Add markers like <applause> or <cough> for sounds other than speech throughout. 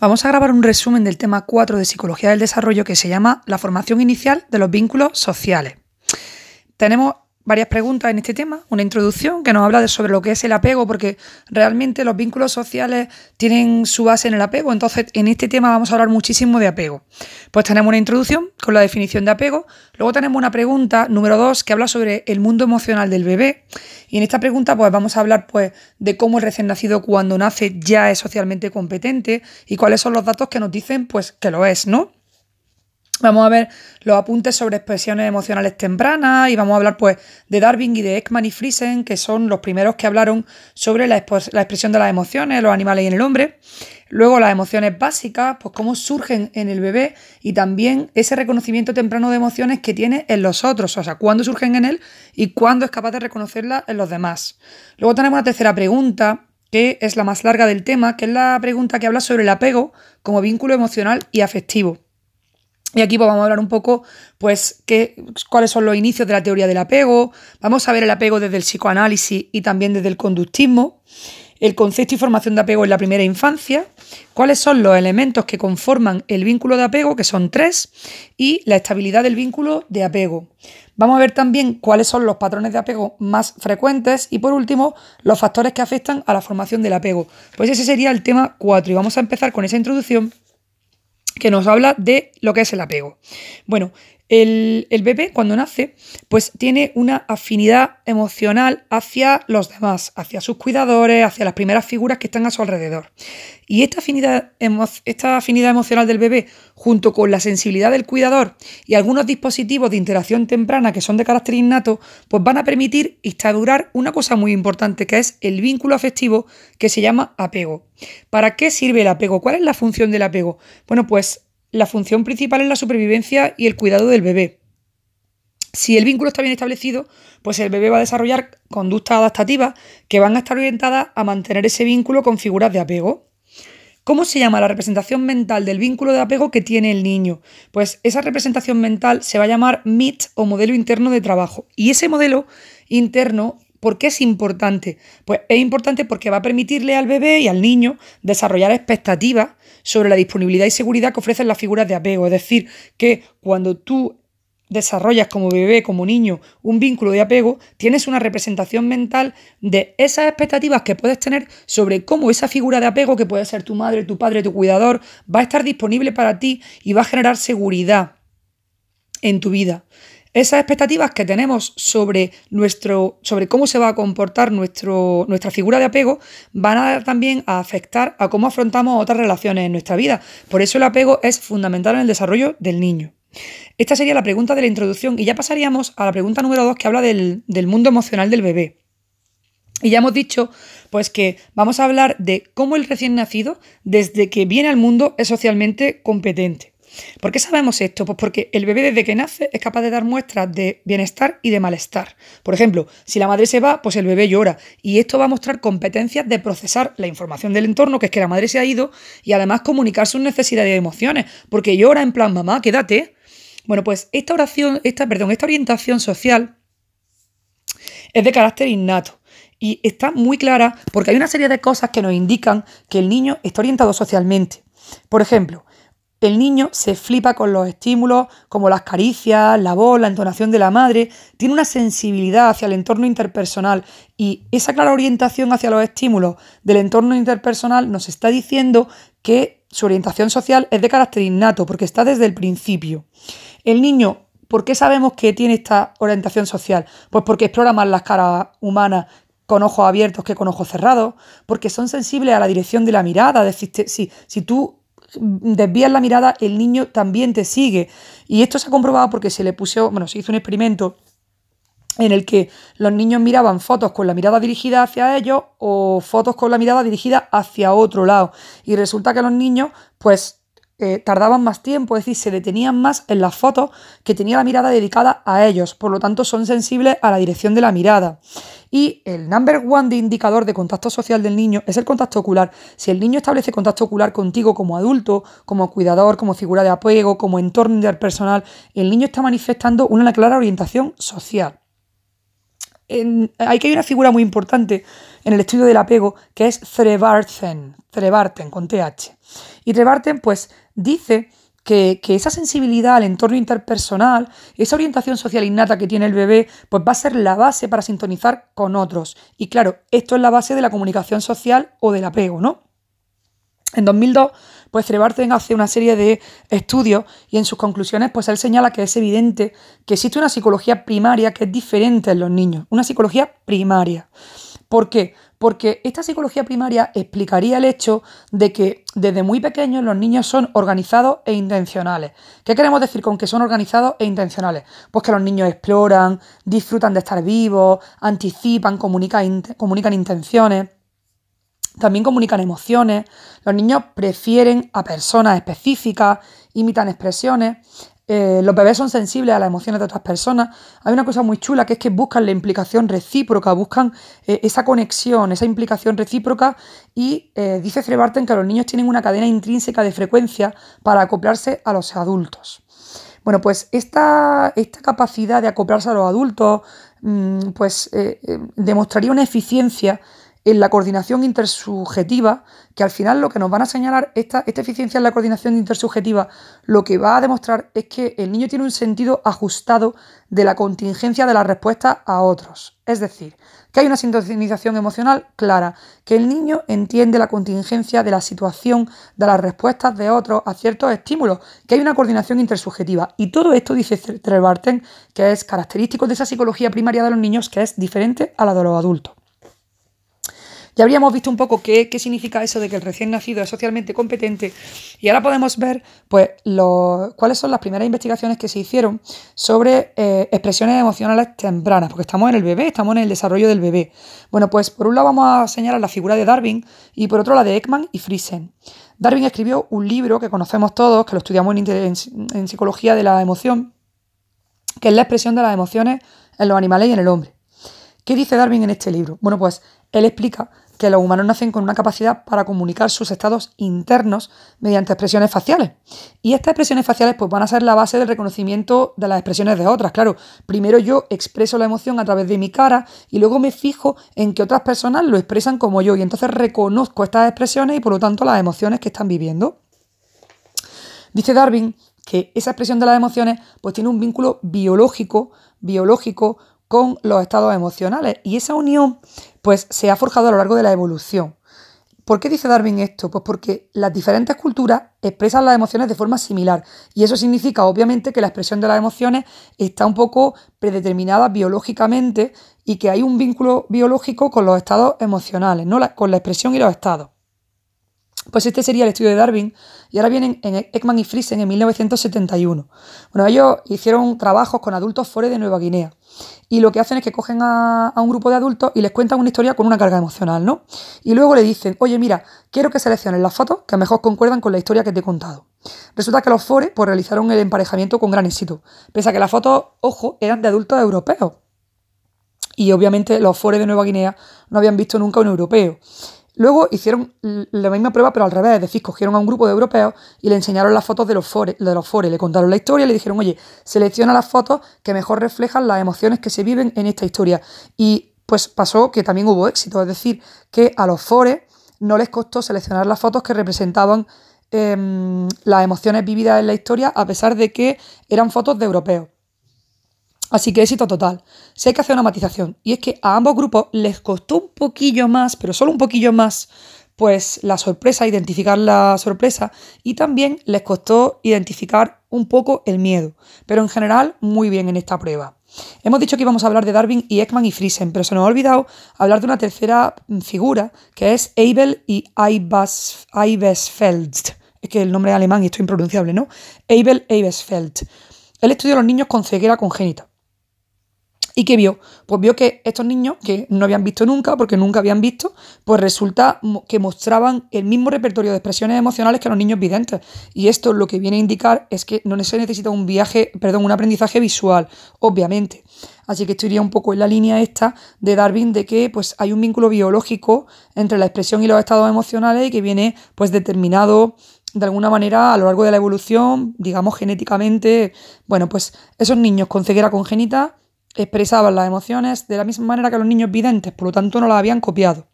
Vamos a grabar un resumen del tema 4 de Psicología del Desarrollo que se llama La formación inicial de los vínculos sociales. Tenemos varias preguntas en este tema, una introducción que nos habla de sobre lo que es el apego, porque realmente los vínculos sociales tienen su base en el apego, entonces en este tema vamos a hablar muchísimo de apego. Pues tenemos una introducción con la definición de apego, luego tenemos una pregunta número 2 que habla sobre el mundo emocional del bebé, y en esta pregunta pues vamos a hablar pues de cómo el recién nacido cuando nace ya es socialmente competente y cuáles son los datos que nos dicen pues que lo es, ¿no? Vamos a ver los apuntes sobre expresiones emocionales tempranas y vamos a hablar pues de Darwin y de Ekman y Friesen, que son los primeros que hablaron sobre la, expresión de las emociones, los animales y en el hombre. Luego las emociones básicas, pues cómo surgen en el bebé y también ese reconocimiento temprano de emociones que tiene en los otros, o sea, cuándo surgen en él y cuándo es capaz de reconocerlas en los demás. Luego tenemos una tercera pregunta, que es la más larga del tema, que es la pregunta que habla sobre el apego como vínculo emocional y afectivo. Y aquí pues, vamos a hablar un poco, pues, qué, cuáles son los inicios de la teoría del apego. Vamos a ver el apego desde el psicoanálisis y también desde el conductismo. El concepto y formación de apego en la primera infancia. Cuáles son los elementos que conforman el vínculo de apego, que son tres. Y la estabilidad del vínculo de apego. Vamos a ver también cuáles son los patrones de apego más frecuentes. Y por último, los factores que afectan a la formación del apego. Pues ese sería el tema 4. Y vamos a empezar con esa introducción que nos habla de lo que es el apego. Bueno, el, bebé cuando nace, pues tiene una afinidad emocional hacia los demás, hacia sus cuidadores, hacia las primeras figuras que están a su alrededor. Y esta afinidad, esta afinidad emocional del bebé, junto con la sensibilidad del cuidador y algunos dispositivos de interacción temprana que son de carácter innato, pues van a permitir instaurar una cosa muy importante, que es el vínculo afectivo que se llama apego. ¿Para qué sirve el apego? ¿Cuál es la función del apego? Bueno, pues la función principal es la supervivencia y el cuidado del bebé. Si el vínculo está bien establecido, pues el bebé va a desarrollar conductas adaptativas que van a estar orientadas a mantener ese vínculo con figuras de apego. ¿Cómo se llama la representación mental del vínculo de apego que tiene el niño? Pues esa representación mental se va a llamar MIT o modelo interno de trabajo. Y ese modelo interno ¿Por qué es importante? Pues es importante porque va a permitirle al bebé y al niño desarrollar expectativas sobre la disponibilidad y seguridad que ofrecen las figuras de apego. Es decir, que cuando tú desarrollas como bebé, como niño, un vínculo de apego, tienes una representación mental de esas expectativas que puedes tener sobre cómo esa figura de apego, que puede ser tu madre, tu padre, tu cuidador, va a estar disponible para ti y va a generar seguridad en tu vida. Esas expectativas que tenemos sobre, nuestro, sobre cómo se va a comportar nuestro, nuestra figura de apego van a también a afectar a cómo afrontamos otras relaciones en nuestra vida. Por eso el apego es fundamental en el desarrollo del niño. Esta sería la pregunta de la introducción y ya pasaríamos a la pregunta número 2 que habla del, del mundo emocional del bebé. Y ya hemos dicho, pues que vamos a hablar de cómo el recién nacido, desde que viene al mundo, es socialmente competente. ¿Por qué sabemos esto? Pues porque el bebé desde que nace es capaz de dar muestras de bienestar y de malestar. Por ejemplo, si la madre se va, pues el bebé llora. Y esto va a mostrar competencias de procesar la información del entorno, que es que la madre se ha ido, y además comunicar sus necesidades y emociones. Porque llora en plan, mamá, quédate. Bueno, pues esta oración, esta, perdón, esta orientación social es de carácter innato. Y está muy clara porque hay una serie de cosas que nos indican que el niño está orientado socialmente. Por ejemplo, el niño se flipa con los estímulos como las caricias, la voz, la entonación de la madre, tiene una sensibilidad hacia el entorno interpersonal y esa clara orientación hacia los estímulos del entorno interpersonal nos está diciendo que su orientación social es de carácter innato porque está desde el principio. El niño, ¿por qué sabemos que tiene esta orientación social? Pues porque explora más las caras humanas con ojos abiertos que con ojos cerrados, porque son sensibles a la dirección de la mirada. Es si tú desvías la mirada, el niño también te sigue. Y esto se ha comprobado porque se le puso, bueno, se hizo un experimento en el que los niños miraban fotos con la mirada dirigida hacia ellos o fotos con la mirada dirigida hacia otro lado. Y resulta que los niños, pues, eh, tardaban más tiempo, es decir, se detenían más en las fotos que tenía la mirada dedicada a ellos. Por lo tanto, son sensibles a la dirección de la mirada. Y el number one de indicador de contacto social del niño es el contacto ocular. Si el niño establece contacto ocular contigo como adulto, como cuidador, como figura de apego, como entorno interpersonal, el niño está manifestando una clara orientación social. hay que hay una figura muy importante en el estudio del apego, que es Trebarten, Trebarten con TH. Y Trebarten pues dice que, esa sensibilidad al entorno interpersonal, esa orientación social innata que tiene el bebé, pues va a ser la base para sintonizar con otros. Y claro, esto es la base de la comunicación social o del apego, ¿no? En 2002, pues Trebarten hace una serie de estudios y en sus conclusiones, pues él señala que es evidente que existe una psicología primaria que es diferente en los niños, una psicología primaria. ¿Por qué? Porque esta psicología primaria explicaría el hecho de que desde muy pequeños los niños son organizados e intencionales. ¿Qué queremos decir con que son organizados e intencionales? Pues que los niños exploran, disfrutan de estar vivos, anticipan, comunican, comunican intenciones. También comunican emociones. Los niños prefieren a personas específicas, imitan expresiones. Eh, los bebés son sensibles a las emociones de otras personas. Hay una cosa muy chula que es que buscan la implicación recíproca, buscan eh, esa conexión, esa implicación recíproca y eh, dice Frebarten que los niños tienen una cadena intrínseca de frecuencia para acoplarse a los adultos. Bueno, pues esta, esta capacidad de acoplarse a los adultos mm, pues demostraría una eficiencia en la coordinación intersubjetiva, que al final lo que nos van a señalar, esta, esta eficiencia en la coordinación intersubjetiva, lo que va a demostrar es que el niño tiene un sentido ajustado de la contingencia de la respuesta a otros. Es decir, que hay una sintonización emocional clara, que el niño entiende la contingencia de la situación, de las respuestas de otros a ciertos estímulos, que hay una coordinación intersubjetiva. Y todo esto, dice Trebarten, que es característico de esa psicología primaria de los niños, que es diferente a la de los adultos. Ya habríamos visto un poco qué, significa eso de que el recién nacido es socialmente competente y ahora podemos ver pues, cuáles son las primeras investigaciones que se hicieron sobre eh, expresiones emocionales tempranas, porque estamos en el bebé, estamos en el desarrollo del bebé. Bueno, pues por un lado vamos a señalar la figura de Darwin y por otro la de Ekman y Friesen. Darwin escribió un libro que conocemos todos, que lo estudiamos en psicología de la emoción, que es la expresión de las emociones en los animales y en el hombre. ¿Qué dice Darwin en este libro? Bueno, pues él explica que los humanos nacen con una capacidad para comunicar sus estados internos mediante expresiones faciales. Y estas expresiones faciales pues, van a ser la base del reconocimiento de las expresiones de otras. Claro, primero yo expreso la emoción a través de mi cara y luego me fijo en que otras personas lo expresan como yo y entonces reconozco estas expresiones y por lo tanto las emociones que están viviendo. Dice Darwin que esa expresión de las emociones pues tiene un vínculo biológico, biológico con los estados emocionales y esa unión pues se ha forjado a lo largo de la evolución. ¿Por qué dice Darwin esto? Pues porque las diferentes culturas expresan las emociones de forma similar y eso significa obviamente que la expresión de las emociones está un poco predeterminada biológicamente y que hay un vínculo biológico con los estados emocionales, ¿no? con la expresión y los estados. Pues este sería el estudio de Darwin y ahora vienen en Ekman y Friesen en 1971. Bueno, ellos hicieron trabajos con adultos fuera de Nueva Guinea y lo que hacen es que cogen a, un grupo de adultos y les cuentan una historia con una carga emocional, ¿no? Y luego le dicen, oye, mira, quiero que selecciones las fotos que mejor concuerdan con la historia que te he contado. Resulta que los Fores pues, realizaron el emparejamiento con gran éxito, pese a que las fotos, ojo, eran de adultos europeos. Y obviamente los Fores de Nueva Guinea no habían visto nunca un europeo. Luego hicieron la misma prueba, pero al revés, es decir, cogieron a un grupo de europeos y le enseñaron las fotos de los fores, de los le contaron la historia y le dijeron, oye, selecciona las fotos que mejor reflejan las emociones que se viven en esta historia. Y pues pasó que también hubo éxito, es decir, que a los fores no les costó seleccionar las fotos que representaban em, las emociones vividas en la historia, a pesar de que eran fotos de europeos. Así que éxito total. Si que hacer una matización, y es que a ambos grupos les costó un poquillo más, pero solo un poquillo más, pues la sorpresa, identificar la sorpresa, y también les costó identificar un poco el miedo. Pero en general, muy bien en esta prueba. Hemos dicho que íbamos a hablar de Darwin y Ekman y Friesen, pero se nos ha olvidado hablar de una tercera figura, que es Abel y Eibesfeld. Es que el nombre es alemán y esto es impronunciable, ¿no? Abel Eibesfeld. Él estudió a los niños con ceguera congénita. ¿Y qué vio? Pues vio que estos niños, que no habían visto nunca, porque nunca habían visto, pues resulta que mostraban el mismo repertorio de expresiones emocionales que los niños videntes. Y esto lo que viene a indicar es que no se necesita un viaje, perdón, un aprendizaje visual, obviamente. Así que esto iría un poco en la línea esta de Darwin de que pues, hay un vínculo biológico entre la expresión y los estados emocionales y que viene pues, determinado de alguna manera a lo largo de la evolución, digamos genéticamente. Bueno, pues esos niños con ceguera congénita expresaban las emociones de la misma manera que los niños videntes, por lo tanto no las habían copiado.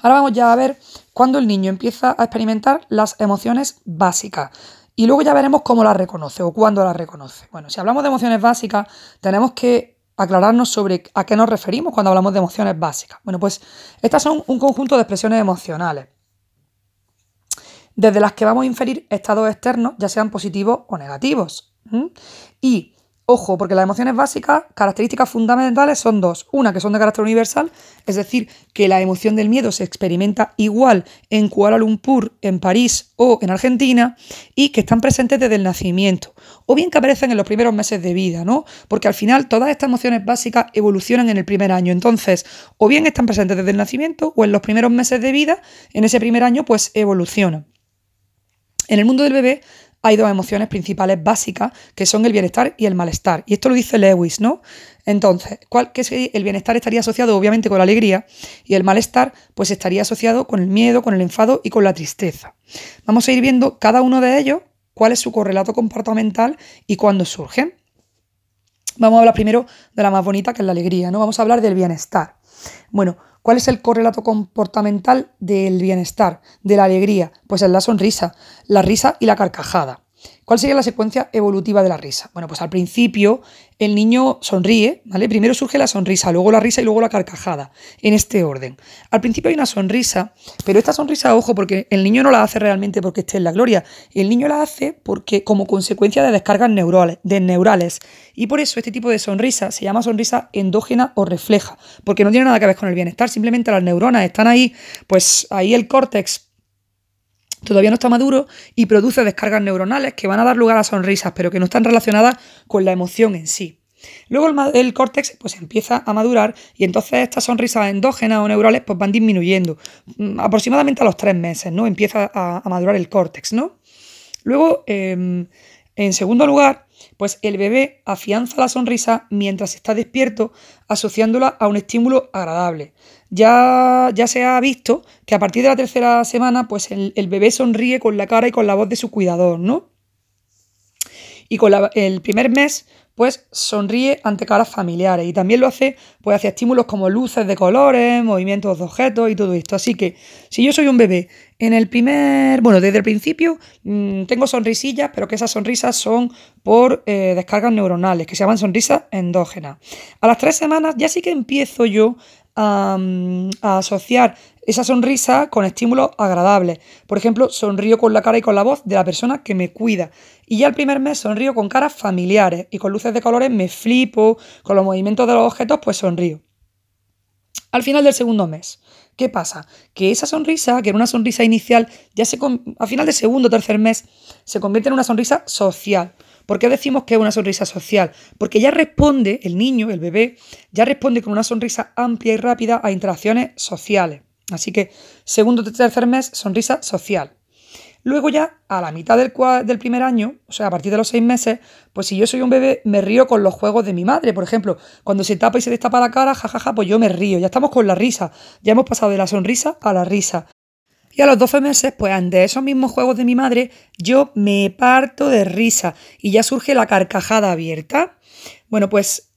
Ahora vamos ya a ver cuándo el niño empieza a experimentar las emociones básicas. Y luego ya veremos cómo las reconoce o cuándo las reconoce. Bueno, si hablamos de emociones básicas, tenemos que aclararnos sobre a qué nos referimos cuando hablamos de emociones básicas. Bueno, pues estas son un conjunto de expresiones emocionales, desde las que vamos a inferir estados externos, ya sean positivos o negativos. Y Ojo, porque las emociones básicas, características fundamentales son dos. Una, que son de carácter universal, es decir, que la emoción del miedo se experimenta igual en Kuala Lumpur, en París o en Argentina, y que están presentes desde el nacimiento. O bien que aparecen en los primeros meses de vida, ¿no? Porque al final todas estas emociones básicas evolucionan en el primer año. Entonces, o bien están presentes desde el nacimiento o en los primeros meses de vida, en ese primer año, pues evolucionan. En el mundo del bebé hay dos emociones principales básicas, que son el bienestar y el malestar. Y esto lo dice Lewis, ¿no? Entonces, ¿cuál, qué el bienestar estaría asociado obviamente con la alegría y el malestar pues estaría asociado con el miedo, con el enfado y con la tristeza. Vamos a ir viendo cada uno de ellos, cuál es su correlato comportamental y cuándo surgen. Vamos a hablar primero de la más bonita, que es la alegría, ¿no? Vamos a hablar del bienestar. Bueno, ¿Cuál es el correlato comportamental del bienestar, de la alegría? Pues es la sonrisa, la risa y la carcajada. ¿Cuál sería la secuencia evolutiva de la risa? Bueno, pues al principio el niño sonríe, ¿vale? Primero surge la sonrisa, luego la risa y luego la carcajada, en este orden. Al principio hay una sonrisa, pero esta sonrisa, ojo, porque el niño no la hace realmente porque esté en la gloria, el niño la hace porque como consecuencia de descargas neurales, de neurales. Y por eso este tipo de sonrisa se llama sonrisa endógena o refleja, porque no tiene nada que ver con el bienestar, simplemente las neuronas están ahí, pues ahí el córtex todavía no está maduro y produce descargas neuronales que van a dar lugar a sonrisas, pero que no están relacionadas con la emoción en sí. Luego el, córtex pues empieza a madurar y entonces estas sonrisas endógenas o neurales pues van disminuyendo. Mm, aproximadamente a los tres meses, ¿no? Empieza a, madurar el córtex, ¿no? Luego, em, en segundo lugar, pues el bebé afianza la sonrisa mientras está despierto, asociándola a un estímulo agradable. Ya, ya se ha visto que a partir de la tercera semana, pues el, bebé sonríe con la cara y con la voz de su cuidador, ¿no? Y con el primer mes, pues sonríe ante caras familiares y también lo hace pues hacia estímulos como luces de colores, movimientos de objetos y todo esto. Así que si yo soy un bebé en el primer, bueno, desde el principio mm, tengo sonrisillas, pero que esas sonrisas son por eh, descargas neuronales, que se llaman sonrisas endógenas. A las tres semanas ya sí que empiezo yo a, a asociar esa sonrisa con estímulos agradables. Por ejemplo, sonrío con la cara y con la voz de la persona que me cuida. Y ya el primer mes sonrío con caras familiares y con luces de colores me flipo, con los movimientos de los objetos pues sonrío. Al final del segundo mes, ¿qué pasa? Que esa sonrisa, que era una sonrisa inicial, ya se a final del segundo o tercer mes se convierte en una sonrisa social. ¿Por qué decimos que es una sonrisa social? Porque ya responde, el niño, el bebé, ya responde con una sonrisa amplia y rápida a interacciones sociales. Así que segundo o tercer mes, sonrisa social. Luego ya, a la mitad del, del, primer año, o sea, a partir de los seis meses, pues si yo soy un bebé, me río con los juegos de mi madre. Por ejemplo, cuando se tapa y se destapa la cara, jajaja, pues yo me río. Ya estamos con la risa. Ya hemos pasado de la sonrisa a la risa. Y a los 12 meses, pues ante esos mismos juegos de mi madre, yo me parto de risa y ya surge la carcajada abierta. Bueno, pues,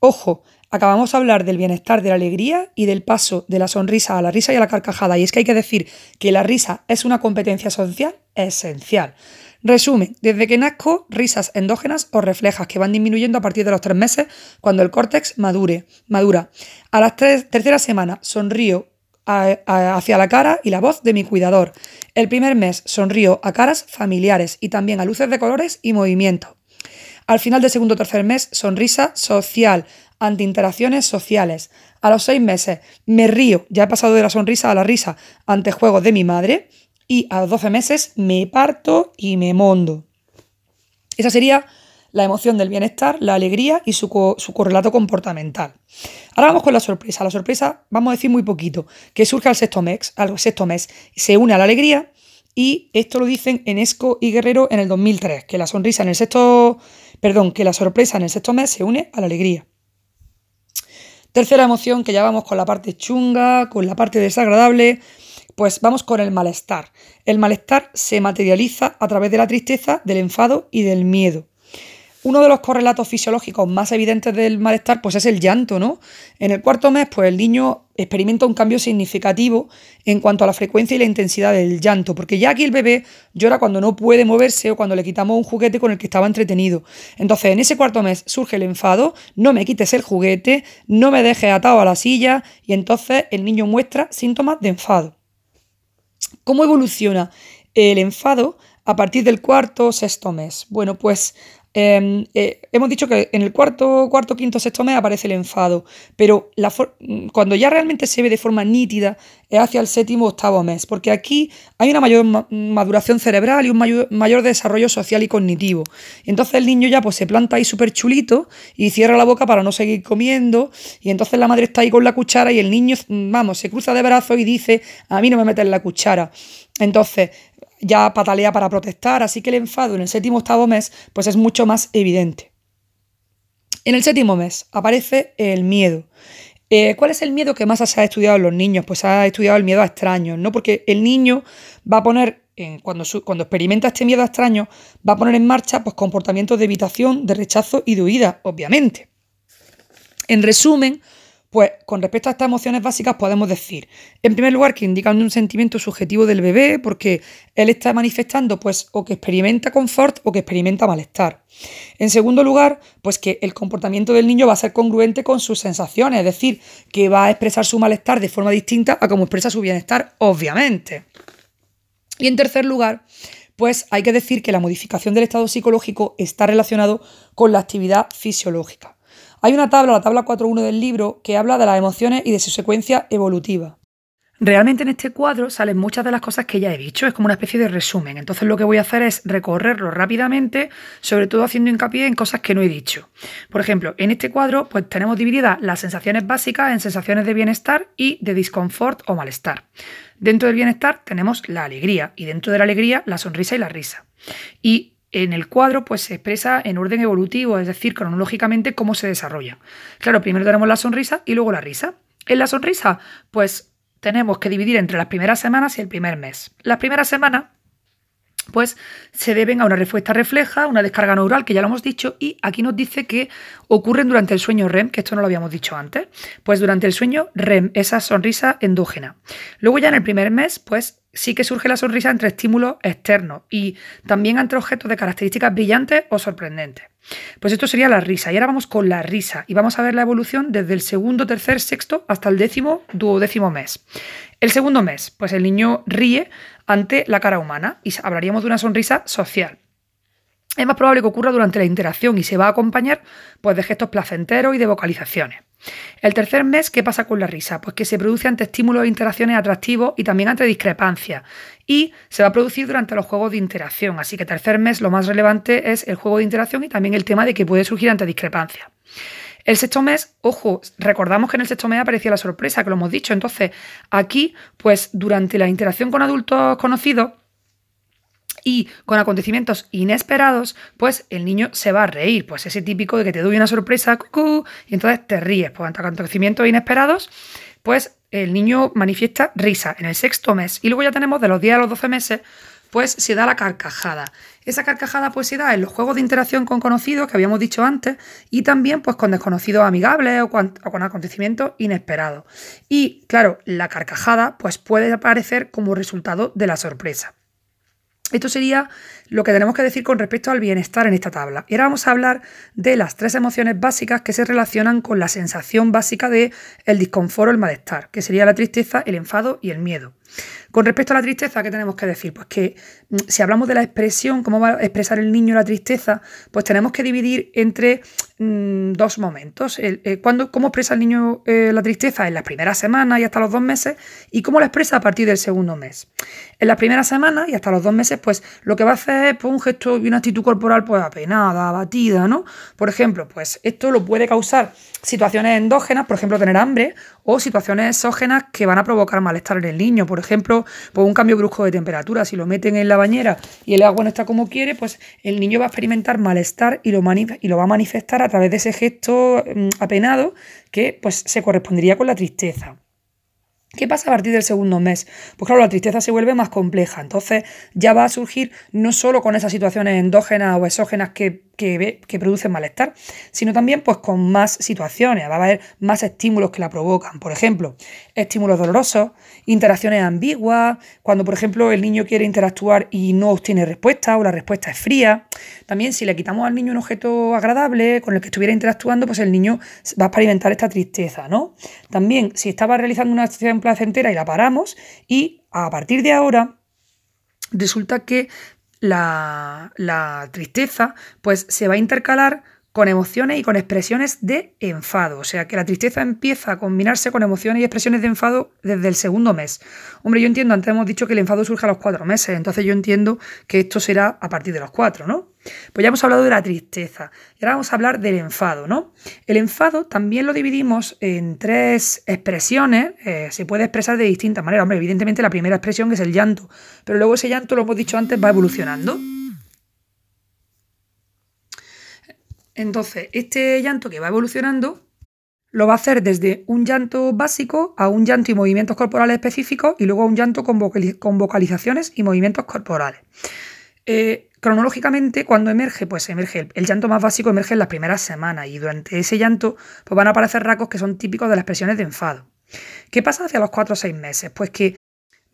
ojo, Acabamos de hablar del bienestar, de la alegría y del paso de la sonrisa a la risa y a la carcajada. Y es que hay que decir que la risa es una competencia social esencial. Resumen, desde que nazco, risas endógenas o reflejas que van disminuyendo a partir de los tres meses cuando el córtex madure, madura. A las tres, tercera semana sonrío hacia la cara y la voz de mi cuidador. El primer mes sonrío a caras familiares y también a luces de colores y movimiento. Al final del segundo o tercer mes, sonrisa social, ante interacciones sociales. A los seis meses me río, ya he pasado de la sonrisa a la risa ante juegos de mi madre. Y a los 12 meses me parto y me mondo. Esa sería la emoción del bienestar, la alegría y su, correlato comportamental. Ahora vamos con la sorpresa. La sorpresa, vamos a decir muy poquito, que surge al sexto mes, al sexto mes, se une a la alegría y esto lo dicen Enesco y Guerrero en el 2003, que la sonrisa en el sexto, perdón, que la sorpresa en el sexto mes se une a la alegría. Tercera emoción, que ya vamos con la parte chunga, con la parte desagradable, pues vamos con el malestar. El malestar se materializa a través de la tristeza, del enfado y del miedo. Uno de los correlatos fisiológicos más evidentes del malestar pues es el llanto, ¿no? En el cuarto mes pues el niño experimenta un cambio significativo en cuanto a la frecuencia y la intensidad del llanto, porque ya aquí el bebé llora cuando no puede moverse o cuando le quitamos un juguete con el que estaba entretenido. Entonces en ese cuarto mes surge el enfado, no me quites el juguete, no me dejes atado a la silla y entonces el niño muestra síntomas de enfado. ¿Cómo evoluciona el enfado a partir del cuarto o sexto mes? Bueno, pues Em, eh, hemos dicho que en el cuarto, cuarto, quinto, sexto mes aparece el enfado, pero cuando ya realmente se ve de forma nítida es hacia el séptimo octavo mes, porque aquí hay una mayor maduración cerebral y un mayor, desarrollo social y cognitivo. Entonces el niño ya pues se planta ahí súper chulito y cierra la boca para no seguir comiendo, y entonces la madre está ahí con la cuchara y el niño, vamos, se cruza de brazos y dice, a mí no me meten la cuchara. Entonces, ya patalea para protestar, así que el enfado en el séptimo octavo mes pues es mucho más evidente. En el séptimo mes aparece el miedo. Eh, ¿Cuál es el miedo que más se ha estudiado en los niños? Pues se ha estudiado el miedo a extraños, ¿no? Porque el niño va a poner, cuando, cuando experimenta este miedo a extraños, va a poner en marcha pues, comportamientos de evitación, de rechazo y de huida, obviamente. En resumen, pues con respecto a estas emociones básicas podemos decir, en primer lugar, que indican un sentimiento subjetivo del bebé porque él está manifestando pues o que experimenta confort o que experimenta malestar. En segundo lugar, pues que el comportamiento del niño va a ser congruente con sus sensaciones, es decir, que va a expresar su malestar de forma distinta a como expresa su bienestar, obviamente. Y en tercer lugar, pues hay que decir que la modificación del estado psicológico está relacionado con la actividad fisiológica. Hay una tabla, la tabla 4.1 del libro, que habla de las emociones y de su secuencia evolutiva. Realmente en este cuadro salen muchas de las cosas que ya he dicho, es como una especie de resumen. Entonces lo que voy a hacer es recorrerlo rápidamente, sobre todo haciendo hincapié en cosas que no he dicho. Por ejemplo, en este cuadro pues tenemos divididas las sensaciones básicas en sensaciones de bienestar y de disconfort o malestar. Dentro del bienestar tenemos la alegría y dentro de la alegría la sonrisa y la risa. Y en el cuadro pues se expresa en orden evolutivo, es decir, cronológicamente cómo se desarrolla. Claro, primero tenemos la sonrisa y luego la risa. En la sonrisa, pues tenemos que dividir entre las primeras semanas y el primer mes. Las primeras semanas pues se deben a una respuesta refleja, una descarga neural, que ya lo hemos dicho, y aquí nos dice que ocurren durante el sueño REM, que esto no lo habíamos dicho antes, pues durante el sueño REM, esa sonrisa endógena. Luego ya en el primer mes, pues sí que surge la sonrisa entre estímulos externos y también entre objetos de características brillantes o sorprendentes. Pues esto sería la risa. Y ahora vamos con la risa y vamos a ver la evolución desde el segundo, tercer, sexto hasta el décimo, duodécimo mes. El segundo mes, pues el niño ríe ante la cara humana y hablaríamos de una sonrisa social. Es más probable que ocurra durante la interacción y se va a acompañar pues, de gestos placenteros y de vocalizaciones. El tercer mes, ¿qué pasa con la risa? Pues que se produce ante estímulos e interacciones atractivos y también ante discrepancias. Y se va a producir durante los juegos de interacción. Así que tercer mes lo más relevante es el juego de interacción y también el tema de que puede surgir ante discrepancias. El sexto mes, ojo, recordamos que en el sexto mes aparecía la sorpresa, que lo hemos dicho. Entonces, aquí, pues durante la interacción con adultos conocidos, y con acontecimientos inesperados, pues el niño se va a reír. Pues ese típico de que te doy una sorpresa, y entonces te ríes. Pues ante acontecimientos inesperados, pues el niño manifiesta risa en el sexto mes. Y luego ya tenemos de los 10 a los 12 meses, pues se da la carcajada. Esa carcajada pues se da en los juegos de interacción con conocidos que habíamos dicho antes y también pues con desconocidos amigables o con, o con acontecimientos inesperados. Y claro, la carcajada pues puede aparecer como resultado de la sorpresa. Esto sería lo que tenemos que decir con respecto al bienestar en esta tabla. Y ahora vamos a hablar de las tres emociones básicas que se relacionan con la sensación básica de el disconfort o el malestar, que sería la tristeza, el enfado y el miedo. Con respecto a la tristeza, ¿qué tenemos que decir? Pues que mm, si hablamos de la expresión, cómo va a expresar el niño la tristeza, pues tenemos que dividir entre mm, dos momentos. Eh, ¿Cómo expresa el niño eh, la tristeza? En las primeras semanas y hasta los dos meses, y cómo la expresa a partir del segundo mes. En las primeras semanas y hasta los dos meses, pues lo que va a hacer es pues, un gesto y una actitud corporal pues apenada, abatida, ¿no? Por ejemplo, pues esto lo puede causar situaciones endógenas, por ejemplo, tener hambre, o situaciones exógenas que van a provocar malestar en el niño. Por ejemplo, pues un cambio brusco de temperatura. Si lo meten en la bañera y el agua no está como quiere, pues el niño va a experimentar malestar y lo, y lo va a manifestar a través de ese gesto mm, apenado que pues se correspondería con la tristeza. ¿Qué pasa a partir del segundo mes? Pues claro, la tristeza se vuelve más compleja. Entonces ya va a surgir no solo con esas situaciones endógenas o exógenas que que, que, producen malestar, sino también pues con más situaciones, va a haber más estímulos que la provocan. Por ejemplo, estímulos dolorosos, interacciones ambiguas, cuando por ejemplo el niño quiere interactuar y no obtiene respuesta o la respuesta es fría. También si le quitamos al niño un objeto agradable con el que estuviera interactuando, pues el niño va a experimentar esta tristeza, ¿no? También si estaba realizando una acción placentera y la paramos y a partir de ahora resulta que la, la tristeza pues se va a intercalar con emociones y con expresiones de enfado. O sea que la tristeza empieza a combinarse con emociones y expresiones de enfado desde el segundo mes. Hombre, yo entiendo, antes hemos dicho que el enfado surge a los cuatro meses, entonces yo entiendo que esto será a partir de los cuatro, ¿no? Pues ya hemos hablado de la tristeza y ahora vamos a hablar del enfado, ¿no? El enfado también lo dividimos en tres expresiones, eh, se puede expresar de distintas maneras. Hombre, evidentemente la primera expresión es el llanto, pero luego ese llanto, lo hemos dicho antes, va evolucionando. Entonces, este llanto que va evolucionando lo va a hacer desde un llanto básico a un llanto y movimientos corporales específicos y luego a un llanto con, vocalizaciones y movimientos corporales. Eh, cronológicamente, cuando emerge, pues emerge el, llanto más básico emerge en las primeras semanas y durante ese llanto pues van a aparecer rasgos que son típicos de las expresiones de enfado. ¿Qué pasa hacia los 4 o 6 meses? Pues que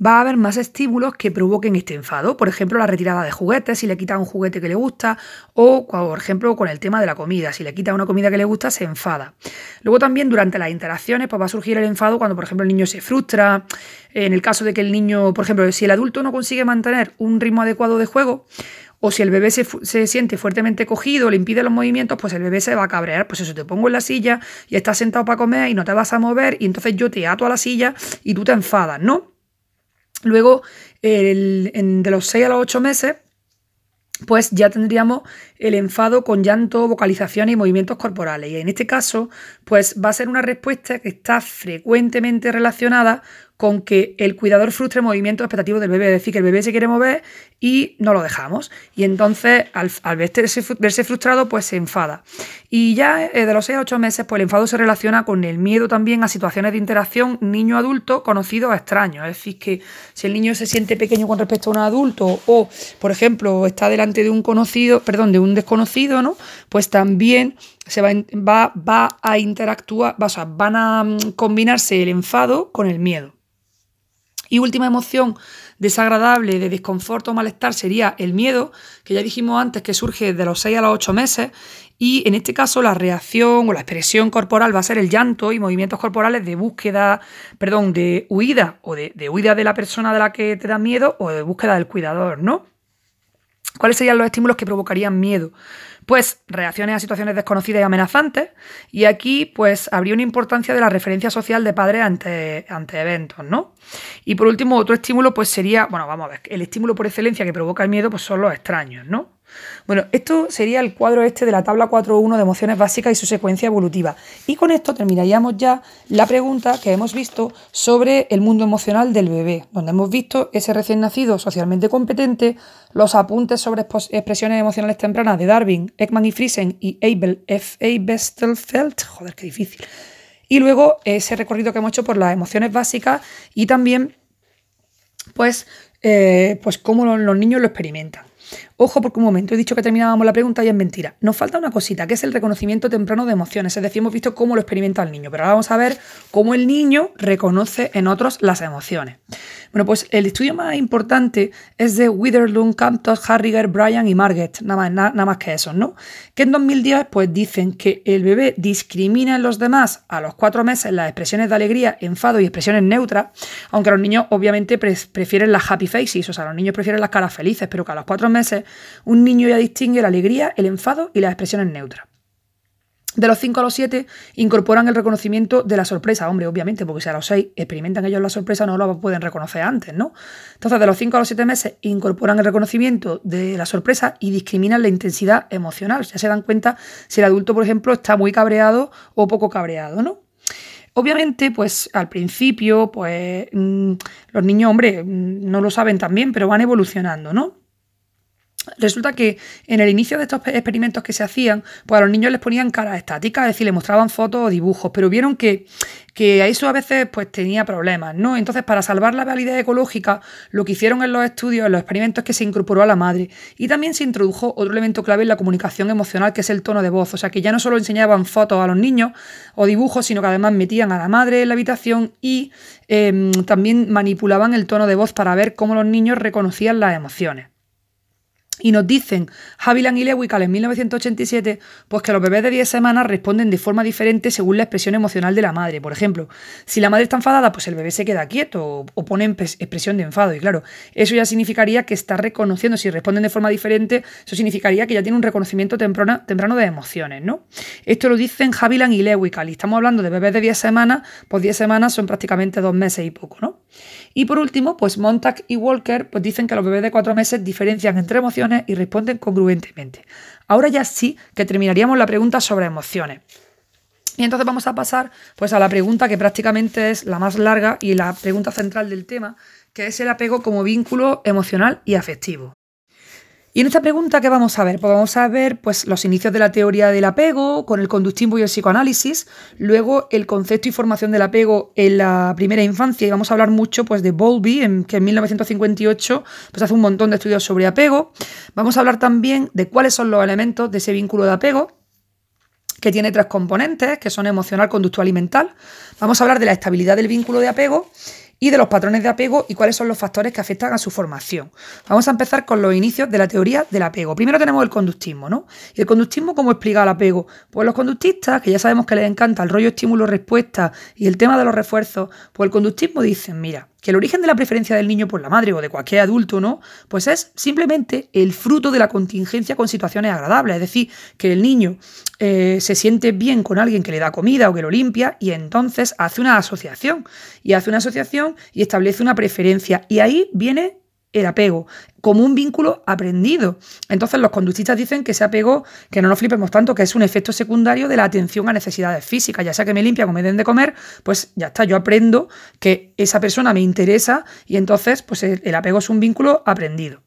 va a haber más estímulos que provoquen este enfado. Por ejemplo, la retirada de juguetes, si le quita un juguete que le gusta, o por ejemplo con el tema de la comida, si le quita una comida que le gusta, se enfada. Luego también durante las interacciones pues va a surgir el enfado cuando, por ejemplo, el niño se frustra, en el caso de que el niño, por ejemplo, si el adulto no consigue mantener un ritmo adecuado de juego, o si el bebé se, siente fuertemente cogido, le impide los movimientos, pues el bebé se va a cabrear. Pues eso, te pongo en la silla y estás sentado para comer y no te vas a mover y entonces yo te ato a la silla y tú te enfadas, ¿no? Luego, de los 6 a los 8 meses, pues ya tendríamos el enfado con llanto, vocalización y movimientos corporales. Y en este caso, pues va a ser una respuesta que está frecuentemente relacionada con que el cuidador frustre el movimiento expectativo del bebé, es decir, que el bebé se quiere mover y no lo dejamos. Y entonces, al, verse, frustrado, pues se enfada. Y ya eh, de los 6 a 8 meses, pues el enfado se relaciona con el miedo también a situaciones de interacción niño-adulto conocidos o extraños. Es decir, que si el niño se siente pequeño con respecto a un adulto o, por ejemplo, está delante de un conocido, perdón, de un desconocido, ¿no? Pues también se va, va, va a interactuar, o sea, van a mm, combinarse el enfado con el miedo. Y última emoción desagradable, de desconforto o malestar, sería el miedo, que ya dijimos antes que surge de los 6 a los 8 meses. Y en este caso la reacción o la expresión corporal va a ser el llanto y movimientos corporales de búsqueda, perdón, de huida o de, de huida de la persona de la que te da miedo o de búsqueda del cuidador, ¿no? ¿Cuáles serían los estímulos que provocarían miedo? Pues reacciones a situaciones desconocidas y amenazantes. Y aquí, pues, habría una importancia de la referencia social de padres ante, ante eventos, ¿no? Y por último, otro estímulo, pues sería, bueno, vamos a ver, el estímulo por excelencia que provoca el miedo, pues son los extraños, ¿no? Bueno, esto sería el cuadro este de la tabla 4.1 de emociones básicas y su secuencia evolutiva. Y con esto terminaríamos ya la pregunta que hemos visto sobre el mundo emocional del bebé, donde hemos visto ese recién nacido socialmente competente, los apuntes sobre expresiones emocionales tempranas de Darwin, Ekman y Friesen y Abel F. A. Bestelfeld, joder, qué difícil. Y luego ese recorrido que hemos hecho por las emociones básicas y también, pues, eh, pues cómo los niños lo experimentan. Ojo, porque un momento he dicho que terminábamos la pregunta y es mentira. Nos falta una cosita, que es el reconocimiento temprano de emociones. Es decir, hemos visto cómo lo experimenta el niño, pero ahora vamos a ver cómo el niño reconoce en otros las emociones. Bueno, pues el estudio más importante es de Witherlund, Camptos, Harriger, Bryan y Margaret, nada más, nada más que esos, ¿no? Que en 2010 pues dicen que el bebé discrimina en los demás a los cuatro meses las expresiones de alegría, enfado y expresiones neutras, aunque los niños obviamente prefieren las happy faces, o sea, los niños prefieren las caras felices, pero que a los cuatro meses un niño ya distingue la alegría, el enfado y las expresiones neutras. De los 5 a los 7 incorporan el reconocimiento de la sorpresa, hombre, obviamente, porque si a los 6 experimentan ellos la sorpresa no lo pueden reconocer antes, ¿no? Entonces, de los 5 a los 7 meses incorporan el reconocimiento de la sorpresa y discriminan la intensidad emocional. Ya se dan cuenta si el adulto, por ejemplo, está muy cabreado o poco cabreado, ¿no? Obviamente, pues al principio, pues mm, los niños, hombre, mm, no lo saben también, pero van evolucionando, ¿no? Resulta que en el inicio de estos experimentos que se hacían, pues a los niños les ponían caras estáticas, es decir, les mostraban fotos o dibujos, pero vieron que, que a eso a veces pues tenía problemas, ¿no? Entonces, para salvar la validez ecológica, lo que hicieron en los estudios, en los experimentos, es que se incorporó a la madre. Y también se introdujo otro elemento clave en la comunicación emocional, que es el tono de voz. O sea, que ya no solo enseñaban fotos a los niños o dibujos, sino que además metían a la madre en la habitación y em, también manipulaban el tono de voz para ver cómo los niños reconocían las emociones. Y nos dicen Haviland y Lewical en 1987 pues que los bebés de 10 semanas responden de forma diferente según la expresión emocional de la madre. Por ejemplo, si la madre está enfadada, pues el bebé se queda quieto o, pone expresión de enfado. Y claro, eso ya significaría que está reconociendo, si responden de forma diferente, eso significaría que ya tiene un reconocimiento temprano, de emociones, ¿no? Esto lo dicen Haviland y Lewical. Y estamos hablando de bebés de 10 semanas, pues 10 semanas son prácticamente dos meses y poco, ¿no? Y por último, pues Montag y Walker pues dicen que los bebés de 4 meses diferencian entre emociones y responden congruentemente. Ahora ya sí que terminaríamos la pregunta sobre emociones. Y entonces vamos a pasar pues a la pregunta que prácticamente es la más larga y la pregunta central del tema, que es el apego como vínculo emocional y afectivo. Y en esta pregunta, ¿qué vamos a ver? Pues vamos a ver pues, los inicios de la teoría del apego con el conductismo y el psicoanálisis, luego el concepto y formación del apego en la primera infancia, y vamos a hablar mucho pues, de Bowlby, en, que en 1958 pues, hace un montón de estudios sobre apego. Vamos a hablar también de cuáles son los elementos de ese vínculo de apego, que tiene tres componentes, que son emocional, conductual y mental. Vamos a hablar de la estabilidad del vínculo de apego y de los patrones de apego y cuáles son los factores que afectan a su formación. Vamos a empezar con los inicios de la teoría del apego. Primero tenemos el conductismo, ¿no? ¿Y el conductismo cómo explica el apego? Pues los conductistas, que ya sabemos que les encanta el rollo estímulo-respuesta y el tema de los refuerzos, pues el conductismo dicen, mira, que el origen de la preferencia del niño por la madre o de cualquier adulto, ¿no? Pues es simplemente el fruto de la contingencia con situaciones agradables. Es decir, que el niño eh, se siente bien con alguien que le da comida o que lo limpia y entonces hace una asociación. Y hace una asociación y establece una preferencia. Y ahí viene el apego, como un vínculo aprendido. Entonces los conductistas dicen que ese apego, que no nos flipemos tanto, que es un efecto secundario de la atención a necesidades físicas, ya sea que me limpia o me den de comer, pues ya está, yo aprendo que esa persona me interesa y entonces pues el apego es un vínculo aprendido.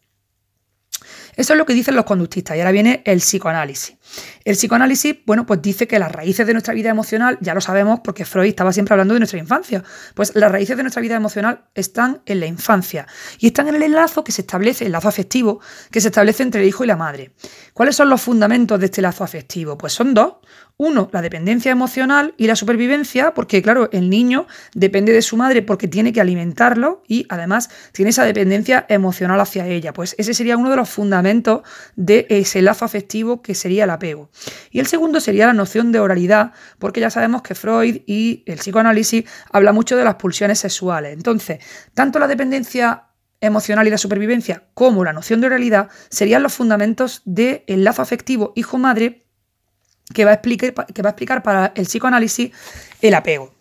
Eso es lo que dicen los conductistas y ahora viene el psicoanálisis. El psicoanálisis, bueno, pues dice que las raíces de nuestra vida emocional, ya lo sabemos porque Freud estaba siempre hablando de nuestra infancia, pues las raíces de nuestra vida emocional están en la infancia y están en el enlazo que se establece, el lazo afectivo que se establece entre el hijo y la madre. ¿Cuáles son los fundamentos de este lazo afectivo? Pues son dos. Uno, la dependencia emocional y la supervivencia, porque claro, el niño depende de su madre porque tiene que alimentarlo y además tiene esa dependencia emocional hacia ella. Pues ese sería uno de los fundamentos de ese lazo afectivo que sería el apego. Y el segundo sería la noción de oralidad, porque ya sabemos que Freud y el psicoanálisis habla mucho de las pulsiones sexuales. Entonces, tanto la dependencia emocional y la supervivencia como la noción de oralidad serían los fundamentos del lazo afectivo hijo-madre que va, a explicar, que va a explicar para el psicoanálisis el apego.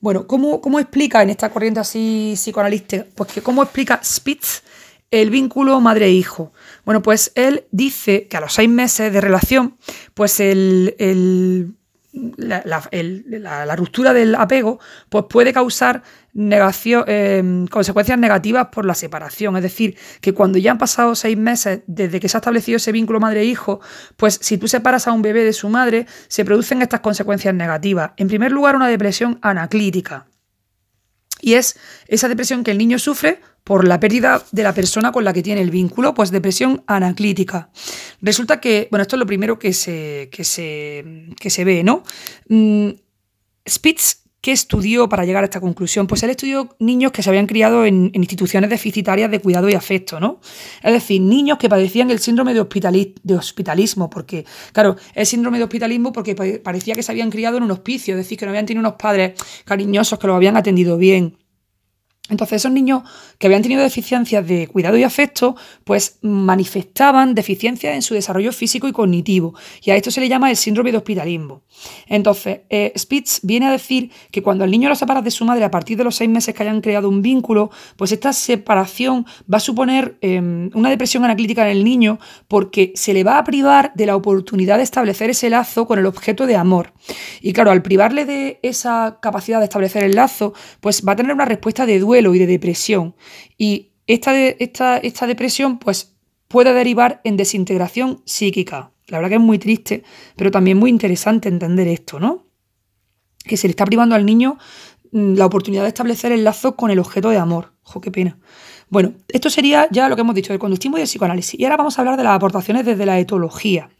Bueno, ¿cómo, ¿cómo, explica en esta corriente así psicoanalista? Pues que cómo explica Spitz el vínculo madre-hijo. Bueno, pues él dice que a los seis meses de relación, pues el, la, ruptura del apego pues puede causar em, consecuencias negativas por la separación. Es decir, que cuando ya han pasado seis meses desde que se ha establecido ese vínculo madre-hijo, pues si tú separas a un bebé de su madre, se producen estas consecuencias negativas. En primer lugar, una depresión anaclítica. Y es esa depresión que el niño sufre por la pérdida de la persona con la que tiene el vínculo, pues depresión anaclítica. Resulta que, bueno, esto es lo primero que se, que se, que se ve, ¿no? Mm, Spitz ¿Qué estudió para llegar a esta conclusión? Pues él estudió niños que se habían criado en, instituciones deficitarias de cuidado y afecto, ¿no? Es decir, niños que padecían el síndrome de, de hospitalismo, porque, claro, el síndrome de hospitalismo porque parecía que se habían criado en un hospicio, es decir, que no habían tenido unos padres cariñosos que los habían atendido bien. Entonces esos niños que habían tenido deficiencias de cuidado y afecto, pues manifestaban deficiencias en su desarrollo físico y cognitivo. Y a esto se le llama el síndrome de hospitalismo. Entonces, eh, Spitz viene a decir que cuando el niño lo separa de su madre a partir de los seis meses que hayan creado un vínculo, pues esta separación va a suponer em, una depresión anaclítica en el niño porque se le va a privar de la oportunidad de establecer ese lazo con el objeto de amor. Y claro, al privarle de esa capacidad de establecer el lazo, pues va a tener una respuesta de duelo y de depresión. Y esta, esta, esta depresión, pues puede derivar en desintegración psíquica. La verdad que es muy triste, pero también muy interesante entender esto, ¿no? Que se le está privando al niño mm, la oportunidad de establecer el lazo con el objeto de amor. ¡Jo, qué pena! Bueno, esto sería ya lo que hemos dicho del conductismo y del psicoanálisis. Y ahora vamos a hablar de las aportaciones desde la etología.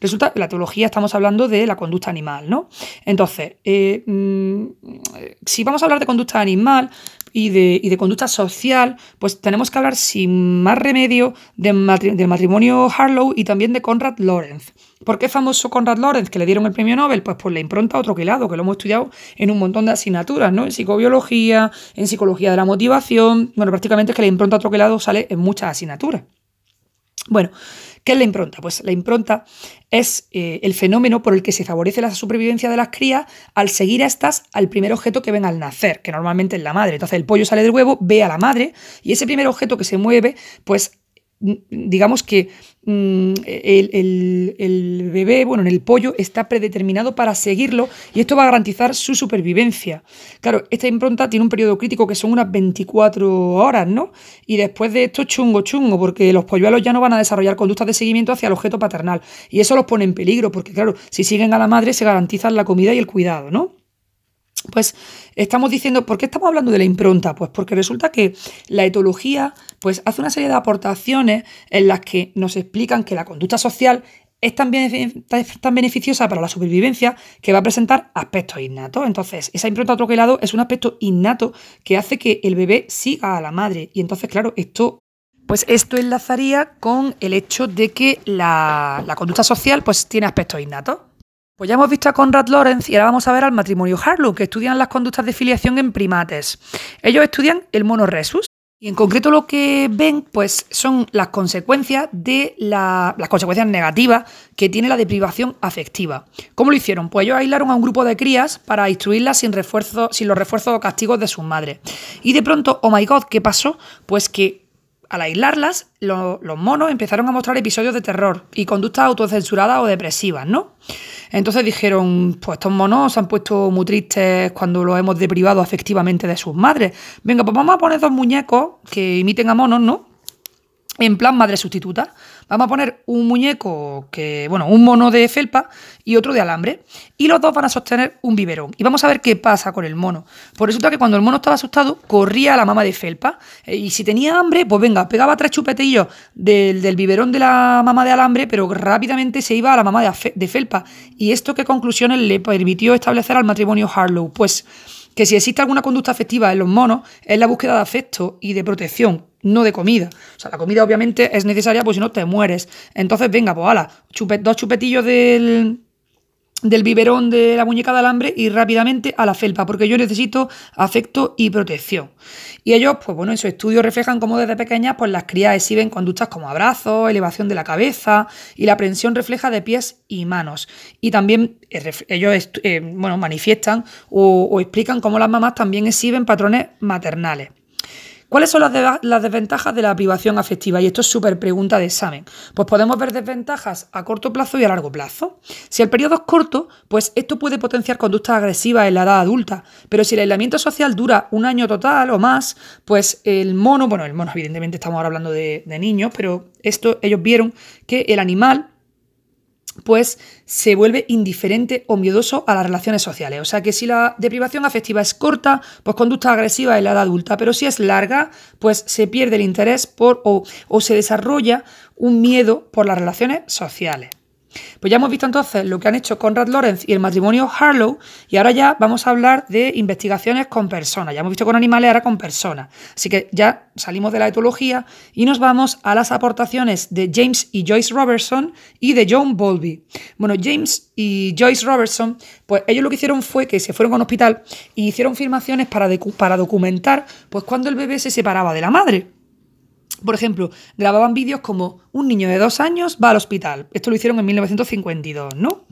Resulta que la etología estamos hablando de la conducta animal, ¿no? Entonces, eh, mm, si vamos a hablar de conducta animal, y de, conducta social, pues tenemos que hablar sin más remedio del matrimonio Harlow y también de Conrad Lorenz. ¿Por qué famoso Conrad Lorenz que le dieron el premio Nobel? Pues por la impronta otro que que lo hemos estudiado en un montón de asignaturas, ¿no? En psicobiología, en psicología de la motivación. Bueno, prácticamente es que la impronta otro que sale en muchas asignaturas. Bueno, ¿Qué es la impronta? Pues la impronta es eh, el fenómeno por el que se favorece la supervivencia de las crías al seguir a estas al primer objeto que ven al nacer, que normalmente es la madre. Entonces el pollo sale del huevo, ve a la madre y ese primer objeto que se mueve, pues digamos que mm, el, bebé, bueno, en el pollo está predeterminado para seguirlo y esto va a garantizar su supervivencia. Claro, esta impronta tiene un periodo crítico que son unas 24 horas, ¿no? Y después de esto chungo, chungo, porque los polluelos ya no van a desarrollar conductas de seguimiento hacia el objeto paternal y eso los pone en peligro, porque claro, si siguen a la madre se garantizan la comida y el cuidado, ¿no? Pues estamos diciendo, ¿por qué estamos hablando de la impronta? Pues porque resulta que la etología pues, hace una serie de aportaciones en las que nos explican que la conducta social es tan, tan, beneficiosa para la supervivencia que va a presentar aspectos innatos. Entonces, esa impronta troquelado es un aspecto innato que hace que el bebé siga a la madre. Y entonces, claro, esto pues esto enlazaría con el hecho de que la, la, conducta social pues, tiene aspectos innatos. Pues ya hemos visto a Conrad Lorenz y ahora vamos a ver al matrimonio Harlow, que estudian las conductas de filiación en primates. Ellos estudian el mono resus. Y en concreto lo que ven, pues, son las consecuencias de las consecuencias negativas que tiene la deprivación afectiva. ¿Cómo lo hicieron? Pues ellos aislaron a un grupo de crías para instruirlas sin refuerzo, sin los refuerzos o castigos de sus madres. Y de pronto, oh my god, ¿qué pasó? Pues que al aislarlas, los monos empezaron a mostrar episodios de terror y conductas autocensuradas o depresivas, ¿no? Entonces dijeron, pues estos monos se han puesto muy tristes cuando los hemos deprivado afectivamente de sus madres. Venga, pues vamos a poner dos muñecos que imiten a monos, ¿no? En plan madre sustituta. Vamos a poner un muñeco que, bueno, un mono de felpa y otro de alambre. Y los dos van a sostener un biberón. Y vamos a ver qué pasa con el mono. Pues resulta que cuando el mono estaba asustado, corría a la mamá de felpa. Eh, y si tenía hambre, pues venga, pegaba tres chupetillos del, biberón de la mamá de alambre, pero rápidamente se iba a la mamá de, de felpa. ¿Y esto qué conclusiones le permitió establecer al matrimonio Harlow? Pues que si existe alguna conducta afectiva en los monos es la búsqueda de afecto y de protección, no de comida. O sea, la comida obviamente es necesaria, pues si no te mueres. Entonces, venga, pues ala, dos chupetillos del, del biberón de la muñeca de alambre y rápidamente a la felpa, porque yo necesito afecto y protección. Y ellos, pues bueno, en su estudio reflejan cómo desde pequeñas pues las crías exhiben conductas como abrazos, elevación de la cabeza y la aprensión refleja de pies y manos. Y también eh, ellos eh, bueno, manifiestan o, o explican cómo las mamás también exhiben patrones maternales. ¿Cuáles son las, desventajas de la privación afectiva? Y esto es súper pregunta de examen. Pues podemos ver desventajas a corto plazo y a largo plazo. Si el periodo es corto, pues esto puede potenciar conductas agresivas en la edad adulta. Pero si el aislamiento social dura un año total o más, pues el mono, bueno, el mono evidentemente estamos ahora hablando de, de niños, pero esto ellos vieron que el animal pues se vuelve indiferente o miedoso a las relaciones sociales. O sea que si la deprivación afectiva es corta, pues conducta agresiva en la edad adulta, pero si es larga, pues se pierde el interés por o, o se desarrolla un miedo por las relaciones sociales. Pues ya hemos visto entonces lo que han hecho Conrad Lorenz y el matrimonio Harlow y ahora ya vamos a hablar de investigaciones con personas. Ya hemos visto con animales, ahora con personas. Así que ya salimos de la etología y nos vamos a las aportaciones de James y Joyce Robertson y de John Bowlby. Bueno, James y Joyce Robertson, pues ellos lo que hicieron fue que se fueron a un hospital y hicieron filmaciones para, para documentar pues cuando el bebé se separaba de la madre. Por ejemplo, grababan vídeos como un niño de dos años va al hospital. Esto lo hicieron en 1952, ¿no?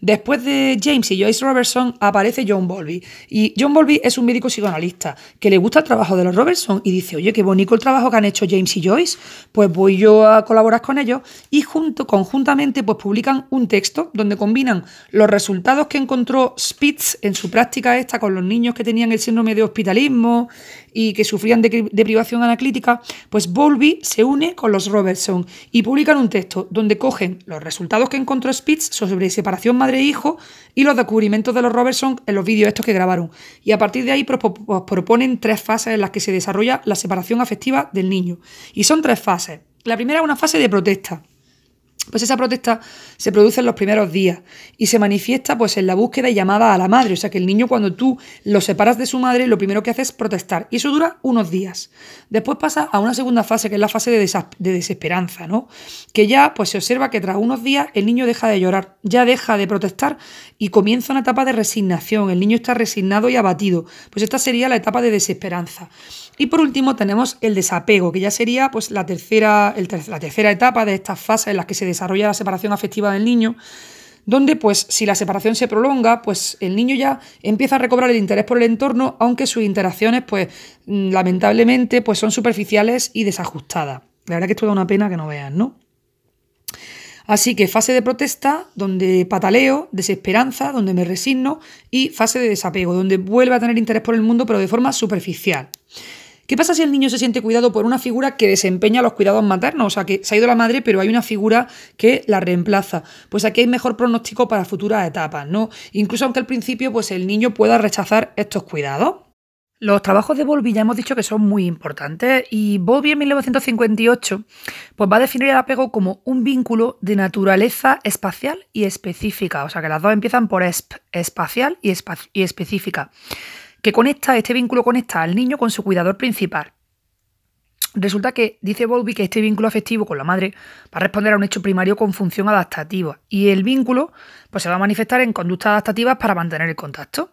Después de James y Joyce Robertson aparece John Bowlby. Y John Bowlby es un médico psicoanalista que le gusta el trabajo de los Robertson y dice, oye, qué bonito el trabajo que han hecho James y Joyce, pues voy yo a colaborar con ellos y junto, conjuntamente pues publican un texto donde combinan los resultados que encontró Spitz en su práctica esta con los niños que tenían el síndrome de hospitalismo y que sufrían de, privación analítica, pues Bowlby se une con los Robertson y publican un texto donde cogen los resultados que encontró Spitz sobre separación madre-hijo y los descubrimientos de los Robertson en los vídeos estos que grabaron. Y a partir de ahí proponen tres fases en las que se desarrolla la separación afectiva del niño. Y son tres fases. La primera es una fase de protesta pues esa protesta se produce en los primeros días y se manifiesta pues en la búsqueda y llamada a la madre. O sea que el niño cuando tú lo separas de su madre, lo primero que hace es protestar. Y eso dura unos días. Después pasa a una segunda fase, que es la fase de, de desesperanza, ¿no? Que ya pues se observa que tras unos días el niño deja de llorar, ya deja de protestar y comienza una etapa de resignación. El niño está resignado y abatido. Pues esta sería la etapa de desesperanza. Y por último tenemos el desapego, que ya sería pues, la, tercera, la tercera etapa de estas fases en las que se desarrolla la separación afectiva del niño, donde pues si la separación se prolonga, pues el niño ya empieza a recobrar el interés por el entorno, aunque sus interacciones pues mm, lamentablemente pues son superficiales y desajustadas. La verdad que esto da una pena que no vean, ¿no? Así que fase de protesta, donde pataleo, desesperanza, donde me resigno, y fase de desapego, donde vuelve a tener interés por el mundo, pero de forma superficial. ¿Qué pasa si el niño se siente cuidado por una figura que desempeña los cuidados maternos? O sea, que se ha ido la madre, pero hay una figura que la reemplaza. Pues aquí hay mejor pronóstico para futuras etapas, ¿no? Incluso aunque al principio pues el niño pueda rechazar estos cuidados. Los trabajos de Bowlby ya hemos dicho que son muy importantes y Bowlby en 1958 pues va a definir el apego como un vínculo de naturaleza espacial y específica, o sea que las dos empiezan por espacial y, y específica que conecta, este vínculo conecta al niño con su cuidador principal. Resulta que dice Bowlby que este vínculo afectivo con la madre va a responder a un hecho primario con función adaptativa y el vínculo pues, se va a manifestar en conductas adaptativas para mantener el contacto.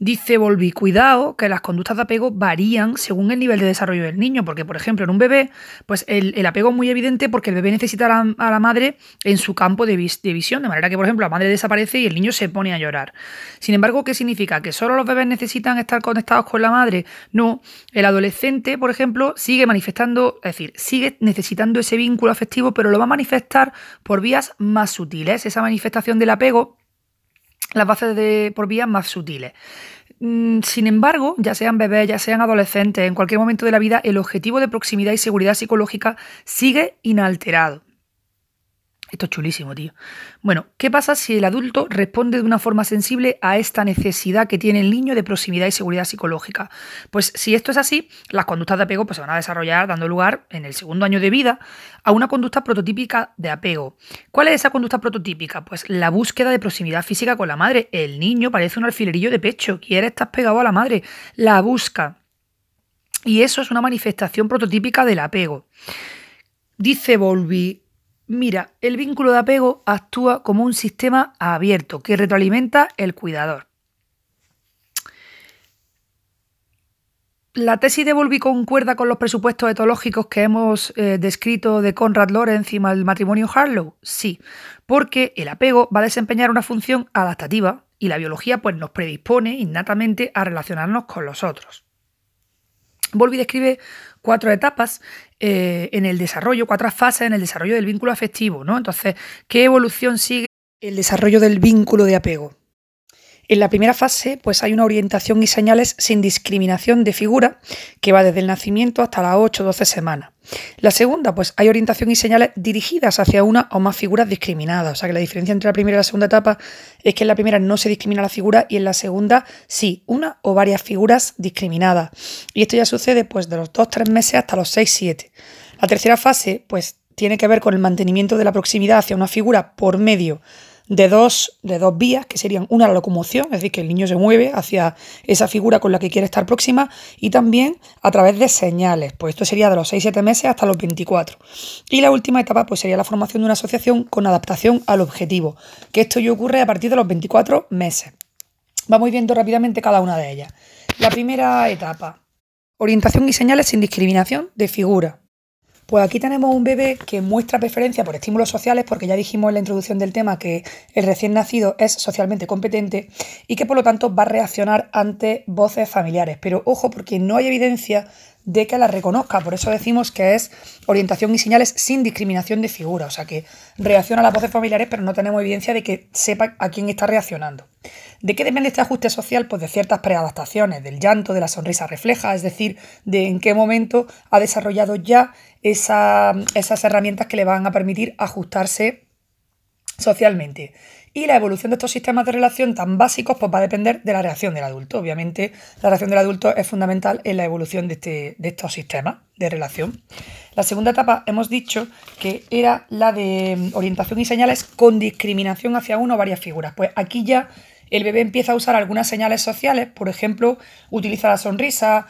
Dice Volvi, cuidado que las conductas de apego varían según el nivel de desarrollo del niño, porque por ejemplo en un bebé, pues el, apego es muy evidente porque el bebé necesita a la, madre en su campo de, visión, de manera que por ejemplo la madre desaparece y el niño se pone a llorar. Sin embargo, ¿qué significa? ¿Que solo los bebés necesitan estar conectados con la madre? No, el adolescente, por ejemplo, sigue manifestando, es decir, sigue necesitando ese vínculo afectivo, pero lo va a manifestar por vías más sutiles. Esa manifestación del apego las bases de, por vías más sutiles. Mm, sin embargo, ya sean bebés, ya sean adolescentes, en cualquier momento de la vida, el objetivo de proximidad y seguridad psicológica sigue inalterado. Esto es chulísimo, tío. Bueno, ¿qué pasa si el adulto responde de una forma sensible a esta necesidad que tiene el niño de proximidad y seguridad psicológica? Pues si esto es así, las conductas de apego pues, se van a desarrollar dando lugar en el segundo año de vida a una conducta prototípica de apego. ¿Cuál es esa conducta prototípica? Pues la búsqueda de proximidad física con la madre. El niño parece un alfilerillo de pecho, quiere estar pegado a la madre, la busca. Y eso es una manifestación prototípica del apego. Dice Volvi, Mira, el vínculo de apego actúa como un sistema abierto que retroalimenta el cuidador. La tesis de Volvi concuerda con los presupuestos etológicos que hemos eh, descrito de Conrad Lorenz y del matrimonio Harlow. Sí, porque el apego va a desempeñar una función adaptativa y la biología pues, nos predispone innatamente a relacionarnos con los otros. Volvi describe cuatro etapas eh, en el desarrollo, cuatro fases en el desarrollo del vínculo afectivo, ¿no? Entonces, ¿qué evolución sigue el desarrollo del vínculo de apego? En la primera fase, pues hay una orientación y señales sin discriminación de figura que va desde el nacimiento hasta las 8 o 12 semanas. La segunda, pues hay orientación y señales dirigidas hacia una o más figuras discriminadas. O sea que la diferencia entre la primera y la segunda etapa es que en la primera no se discrimina la figura y en la segunda sí, una o varias figuras discriminadas. Y esto ya sucede pues de los 2-3 meses hasta los 6-7. La tercera fase, pues tiene que ver con el mantenimiento de la proximidad hacia una figura por medio de dos, de dos vías, que serían una la locomoción, es decir, que el niño se mueve hacia esa figura con la que quiere estar próxima, y también a través de señales, pues esto sería de los 6-7 meses hasta los 24. Y la última etapa pues sería la formación de una asociación con adaptación al objetivo, que esto ya ocurre a partir de los 24 meses. Vamos viendo rápidamente cada una de ellas. La primera etapa, orientación y señales sin discriminación de figura. Pues aquí tenemos un bebé que muestra preferencia por estímulos sociales, porque ya dijimos en la introducción del tema que el recién nacido es socialmente competente y que por lo tanto va a reaccionar ante voces familiares. Pero ojo, porque no hay evidencia de que la reconozca. Por eso decimos que es orientación y señales sin discriminación de figura. O sea que reacciona a las voces familiares, pero no tenemos evidencia de que sepa a quién está reaccionando. ¿De qué depende este ajuste social? Pues de ciertas preadaptaciones, del llanto, de la sonrisa refleja, es decir, de en qué momento ha desarrollado ya esas herramientas que le van a permitir ajustarse socialmente. Y la evolución de estos sistemas de relación tan básicos pues va a depender de la reacción del adulto. Obviamente, la reacción del adulto es fundamental en la evolución de, este, de estos sistemas de relación. La segunda etapa hemos dicho que era la de mm, orientación y señales con discriminación hacia una o varias figuras. Pues aquí ya el bebé empieza a usar algunas señales sociales, por ejemplo, utiliza la sonrisa,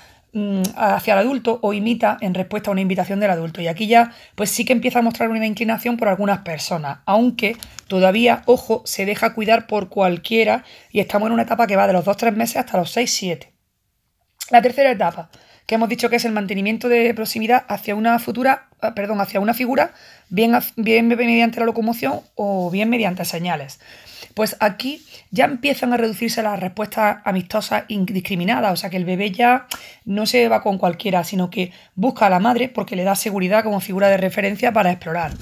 hacia el adulto o imita en respuesta a una invitación del adulto. Y aquí ya, pues sí que empieza a mostrar una inclinación por algunas personas, aunque todavía, ojo, se deja cuidar por cualquiera y estamos en una etapa que va de los 2-3 meses hasta los 6-7. La tercera etapa, que hemos dicho que es el mantenimiento de proximidad hacia una futura, ah, perdón, hacia una figura, bien, bien mediante la locomoción o bien mediante señales. Pues aquí ya empiezan a reducirse las respuestas amistosas indiscriminadas, o sea que el bebé ya no se va con cualquiera, sino que busca a la madre porque le da seguridad como figura de referencia para explorar.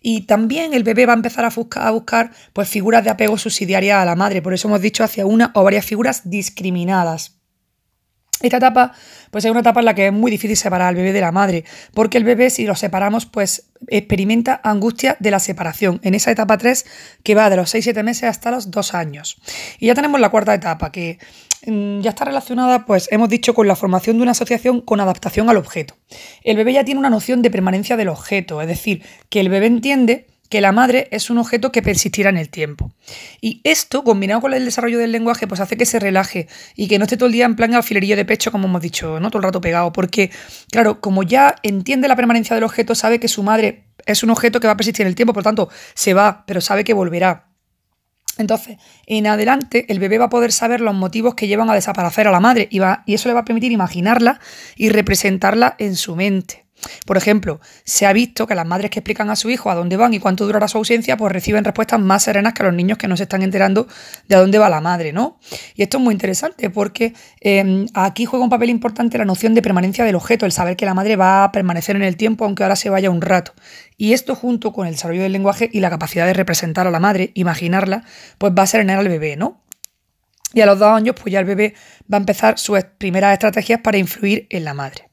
Y también el bebé va a empezar a buscar, pues, figuras de apego subsidiarias a la madre, por eso hemos dicho hacia una o varias figuras discriminadas. Esta etapa, pues es una etapa en la que es muy difícil separar al bebé de la madre, porque el bebé, si lo separamos, pues experimenta angustia de la separación, en esa etapa 3 que va de los 6-7 meses hasta los 2 años. Y ya tenemos la cuarta etapa, que mm, ya está relacionada, pues hemos dicho, con la formación de una asociación con adaptación al objeto. El bebé ya tiene una noción de permanencia del objeto, es decir, que el bebé entiende que la madre es un objeto que persistirá en el tiempo. Y esto, combinado con el desarrollo del lenguaje, pues hace que se relaje y que no esté todo el día en plan alfilerillo de pecho, como hemos dicho, ¿no? Todo el rato pegado. Porque, claro, como ya entiende la permanencia del objeto, sabe que su madre es un objeto que va a persistir en el tiempo, por tanto, se va, pero sabe que volverá. Entonces, en adelante, el bebé va a poder saber los motivos que llevan a desaparecer a la madre y, va, y eso le va a permitir imaginarla y representarla en su mente. Por ejemplo, se ha visto que las madres que explican a su hijo a dónde van y cuánto durará su ausencia, pues reciben respuestas más serenas que los niños que no se están enterando de a dónde va la madre, ¿no? Y esto es muy interesante porque em, aquí juega un papel importante la noción de permanencia del objeto, el saber que la madre va a permanecer en el tiempo aunque ahora se vaya un rato. Y esto junto con el desarrollo del lenguaje y la capacidad de representar a la madre, imaginarla, pues va a serenar al bebé, ¿no? Y a los dos años, pues ya el bebé va a empezar sus primeras estrategias para influir en la madre.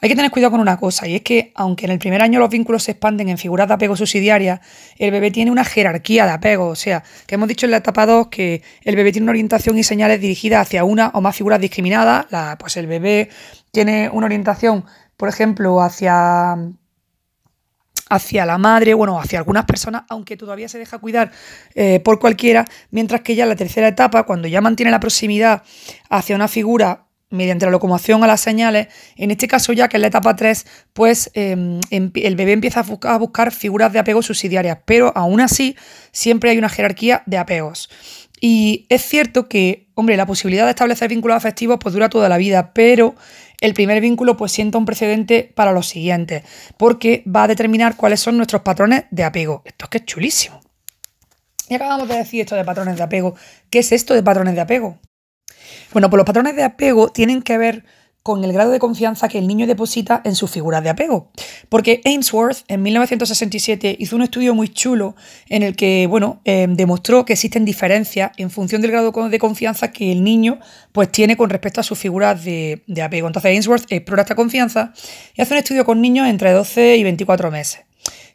Hay que tener cuidado con una cosa, y es que aunque en el primer año los vínculos se expanden en figuras de apego subsidiarias, el bebé tiene una jerarquía de apego. O sea, que hemos dicho en la etapa 2 que el bebé tiene una orientación y señales dirigidas hacia una o más figuras discriminadas. pues el bebé tiene una orientación, por ejemplo, hacia hacia la madre, bueno, hacia algunas personas, aunque todavía se deja cuidar eh, por cualquiera, mientras que ya en la tercera etapa, cuando ya mantiene la proximidad hacia una figura mediante la locomoción a las señales, en este caso ya que en la etapa 3, pues em, el bebé empieza a buscar, figuras de apego subsidiarias, pero aún así siempre hay una jerarquía de apegos. Y es cierto que, hombre, la posibilidad de establecer vínculos afectivos pues dura toda la vida, pero el primer vínculo pues sienta un precedente para los siguientes, porque va a determinar cuáles son nuestros patrones de apego. Esto es que es chulísimo. Y acabamos de decir esto de patrones de apego. ¿Qué es esto de patrones de apego? Bueno, pues los patrones de apego tienen que ver con el grado de confianza que el niño deposita en sus figuras de apego. Porque Ainsworth en 1967 hizo un estudio muy chulo en el que, bueno, em, demostró que existen diferencias en función del grado de confianza que el niño pues, tiene con respecto a sus figuras de, de apego. Entonces Ainsworth explora esta confianza y hace un estudio con niños entre 12 y 24 meses.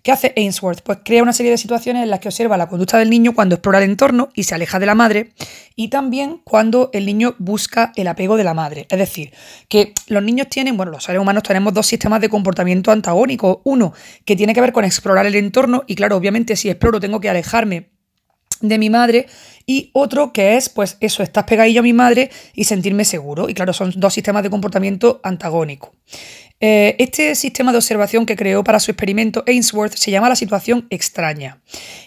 ¿Qué hace Ainsworth? Pues crea una serie de situaciones en las que observa la conducta del niño cuando explora el entorno y se aleja de la madre y también cuando el niño busca el apego de la madre. Es decir, que los niños tienen, bueno, los seres humanos tenemos dos sistemas de comportamiento antagónicos. Uno que tiene que ver con explorar el entorno y claro, obviamente si exploro tengo que alejarme de mi madre y otro que es, pues eso, estás pegadillo a mi madre y sentirme seguro. Y claro, son dos sistemas de comportamiento antagónicos. Eh, este sistema de observación que creó para su experimento Ainsworth se llama la situación extraña.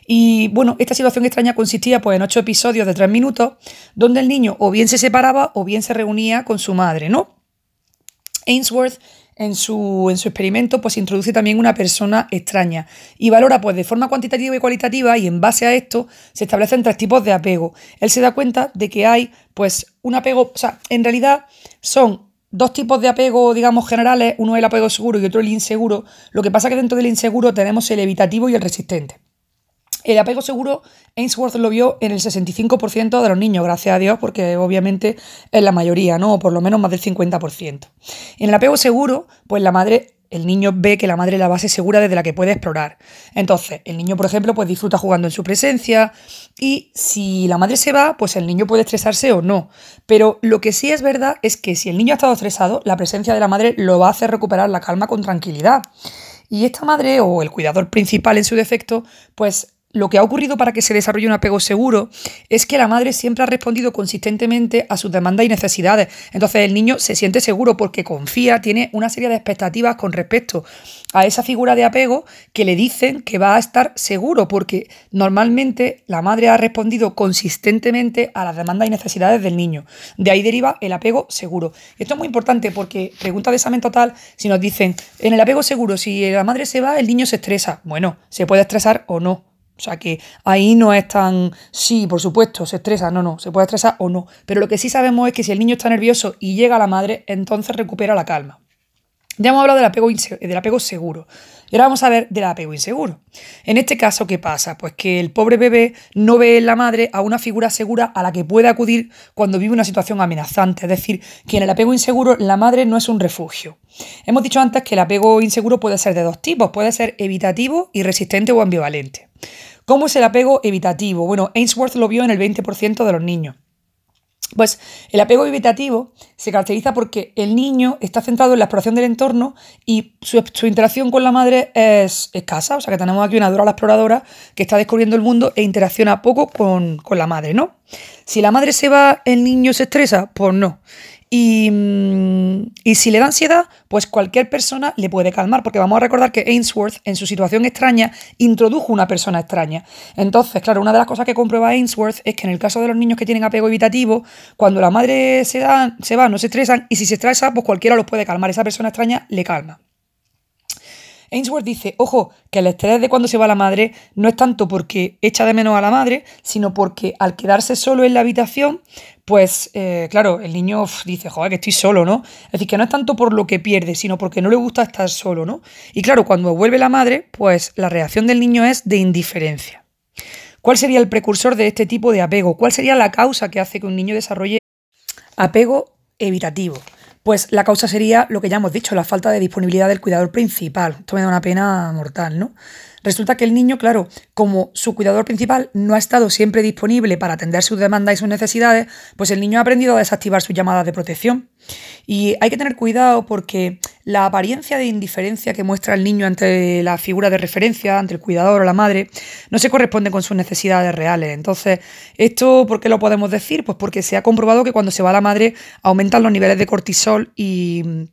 Y bueno, esta situación extraña consistía pues, en ocho episodios de tres minutos, donde el niño o bien se separaba o bien se reunía con su madre, ¿no? Ainsworth en su, en su experimento pues introduce también una persona extraña y valora pues de forma cuantitativa y cualitativa y en base a esto se establecen tres tipos de apego. Él se da cuenta de que hay pues un apego, o sea, en realidad son dos tipos de apego, digamos, generales, uno es el apego seguro y otro el inseguro. Lo que pasa es que dentro del inseguro tenemos el evitativo y el resistente. El apego seguro, Ainsworth lo vio en el 65% de los niños, gracias a Dios, porque obviamente es la mayoría, ¿no? O por lo menos más del 50%. En el apego seguro, pues la madre el niño ve que la madre es la base segura desde la que puede explorar. Entonces, el niño, por ejemplo, pues disfruta jugando en su presencia y si la madre se va, pues el niño puede estresarse o no. Pero lo que sí es verdad es que si el niño ha estado estresado, la presencia de la madre lo va a hacer recuperar la calma con tranquilidad. Y esta madre o el cuidador principal en su defecto, pues lo que ha ocurrido para que se desarrolle un apego seguro es que la madre siempre ha respondido consistentemente a sus demandas y necesidades. Entonces el niño se siente seguro porque confía, tiene una serie de expectativas con respecto a esa figura de apego que le dicen que va a estar seguro porque normalmente la madre ha respondido consistentemente a las demandas y necesidades del niño. De ahí deriva el apego seguro. Esto es muy importante porque pregunta de examen total si nos dicen en el apego seguro si la madre se va el niño se estresa. Bueno, se puede estresar o no o sea que ahí no es tan, sí, por supuesto, se estresa, no, no, se puede estresar o no. Pero lo que sí sabemos es que si el niño está nervioso y llega a la madre, entonces recupera la calma. Ya hemos hablado del apego, del apego seguro. Y ahora vamos a ver del apego inseguro. En este caso, ¿qué pasa? Pues que el pobre bebé no ve en la madre a una figura segura a la que puede acudir cuando vive una situación amenazante. Es decir, que en el apego inseguro la madre no es un refugio. Hemos dicho antes que el apego inseguro puede ser de dos tipos. Puede ser evitativo y resistente o ambivalente. ¿Cómo es el apego evitativo? Bueno, Ainsworth lo vio en el 20% de los niños. Pues el apego evitativo se caracteriza porque el niño está centrado en la exploración del entorno y su, interacción con la madre es escasa. O sea que tenemos aquí una dura exploradora que está descubriendo el mundo e interacciona poco con, con la madre, ¿no? Si la madre se va, el niño se estresa, pues no. Mm, y, si le da ansiedad, pues cualquier persona le puede calmar, porque vamos a recordar que Ainsworth, en su situación extraña, introdujo una persona extraña. Entonces, claro, una de las cosas que comprueba Ainsworth es que en el caso de los niños que tienen apego evitativo, cuando la madre se, da, se va, no se estresan, y si se estresa, pues cualquiera los puede calmar. Esa persona extraña le calma. Ainsworth dice, ojo, que el estrés de cuando se va la madre no es tanto porque echa de menos a la madre, sino porque al quedarse solo en la habitación, pues eh, claro, el niño dice, joder, que estoy solo, ¿no? Es decir, que no es tanto por lo que pierde, sino porque no le gusta estar solo, ¿no? Y claro, cuando vuelve la madre, pues la reacción del niño es de indiferencia. ¿Cuál sería el precursor de este tipo de apego? ¿Cuál sería la causa que hace que un niño desarrolle apego evitativo? Pues la causa sería lo que ya hemos dicho, la falta de disponibilidad del cuidador principal. Esto me da una pena mortal, ¿no? Resulta que el niño, claro, como su cuidador principal no ha estado siempre disponible para atender sus demandas y sus necesidades, pues el niño ha aprendido a desactivar sus llamadas de protección. Y hay que tener cuidado porque la apariencia de indiferencia que muestra el niño ante la figura de referencia, ante el cuidador o la madre, no se corresponde con sus necesidades reales. Entonces, ¿esto por qué lo podemos decir? Pues porque se ha comprobado que cuando se va la madre aumentan los niveles de cortisol y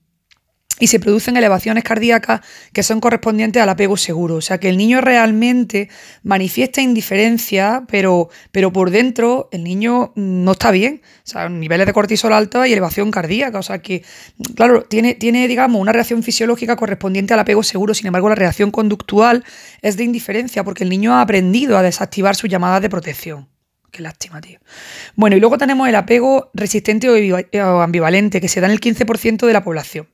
y se producen elevaciones cardíacas que son correspondientes al apego seguro. O sea que el niño realmente manifiesta indiferencia, pero, pero por dentro el niño no está bien. O sea, niveles de cortisol altos y elevación cardíaca. O sea que, claro, tiene, tiene, digamos, una reacción fisiológica correspondiente al apego seguro. Sin embargo, la reacción conductual es de indiferencia porque el niño ha aprendido a desactivar sus llamadas de protección. Qué lástima, tío. Bueno, y luego tenemos el apego resistente o ambivalente, que se da en el 15% de la población.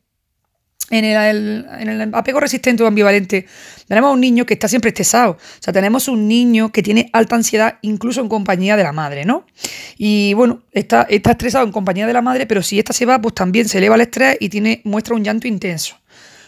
En el, apego resistente o ambivalente tenemos un niño que está siempre estresado. O sea, tenemos un niño que tiene alta ansiedad incluso en compañía de la madre, ¿no? Y bueno, está, está estresado en compañía de la madre, pero si esta se va, pues también se eleva el estrés y tiene, muestra un llanto intenso.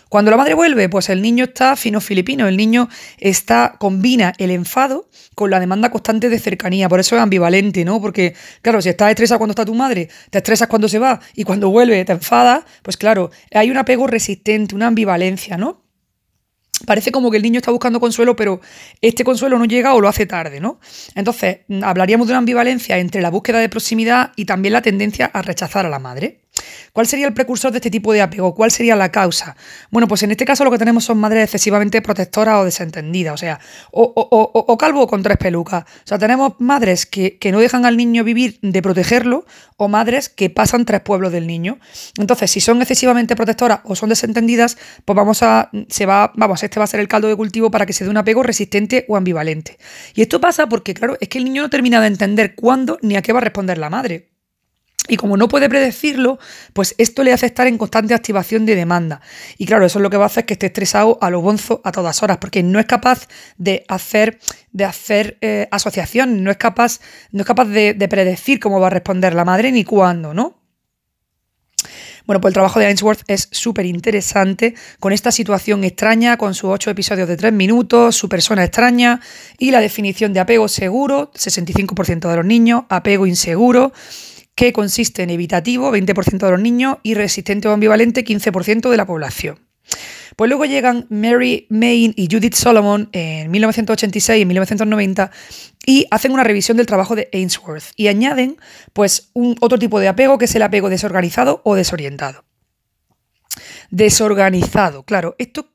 Cuando la madre vuelve, pues el niño está fino filipino, el niño está, combina el enfado con la demanda constante de cercanía, por eso es ambivalente, ¿no? Porque, claro, si estás estresado cuando está tu madre, te estresas cuando se va y cuando vuelve te enfadas, pues claro, hay un apego resistente, una ambivalencia, ¿no? Parece como que el niño está buscando consuelo, pero este consuelo no llega o lo hace tarde, ¿no? Entonces, hablaríamos de una ambivalencia entre la búsqueda de proximidad y también la tendencia a rechazar a la madre. ¿Cuál sería el precursor de este tipo de apego? ¿Cuál sería la causa? Bueno, pues en este caso lo que tenemos son madres excesivamente protectoras o desentendidas, o sea, o, calvo con tres pelucas. O sea, tenemos madres que, que, no dejan al niño vivir de protegerlo o madres que pasan tres pueblos del niño. Entonces, si son excesivamente protectoras o son desentendidas, pues vamos a, se va, vamos, este va a ser el caldo de cultivo para que se dé un apego resistente o ambivalente. Y esto pasa porque, claro, es que el niño no termina de entender cuándo ni a qué va a responder la madre. Y como no puede predecirlo, pues esto le hace estar en constante activación de demanda. Y claro, eso es lo que va a hacer que esté estresado a lo bonzo a todas horas, porque no es capaz de hacer, de hacer eh, asociación, no es capaz, no es capaz de, de predecir cómo va a responder la madre ni cuándo, ¿no? Bueno, pues el trabajo de Ainsworth es súper interesante con esta situación extraña, con sus ocho episodios de tres minutos, su persona extraña y la definición de apego seguro, 65% de los niños, apego inseguro, que consiste en evitativo, 20% de los niños, y resistente o ambivalente, 15% de la población. Pues luego llegan Mary Main y Judith Solomon en 1986 y 1990 y hacen una revisión del trabajo de Ainsworth y añaden pues un otro tipo de apego que es el apego desorganizado o desorientado. Desorganizado, claro, esto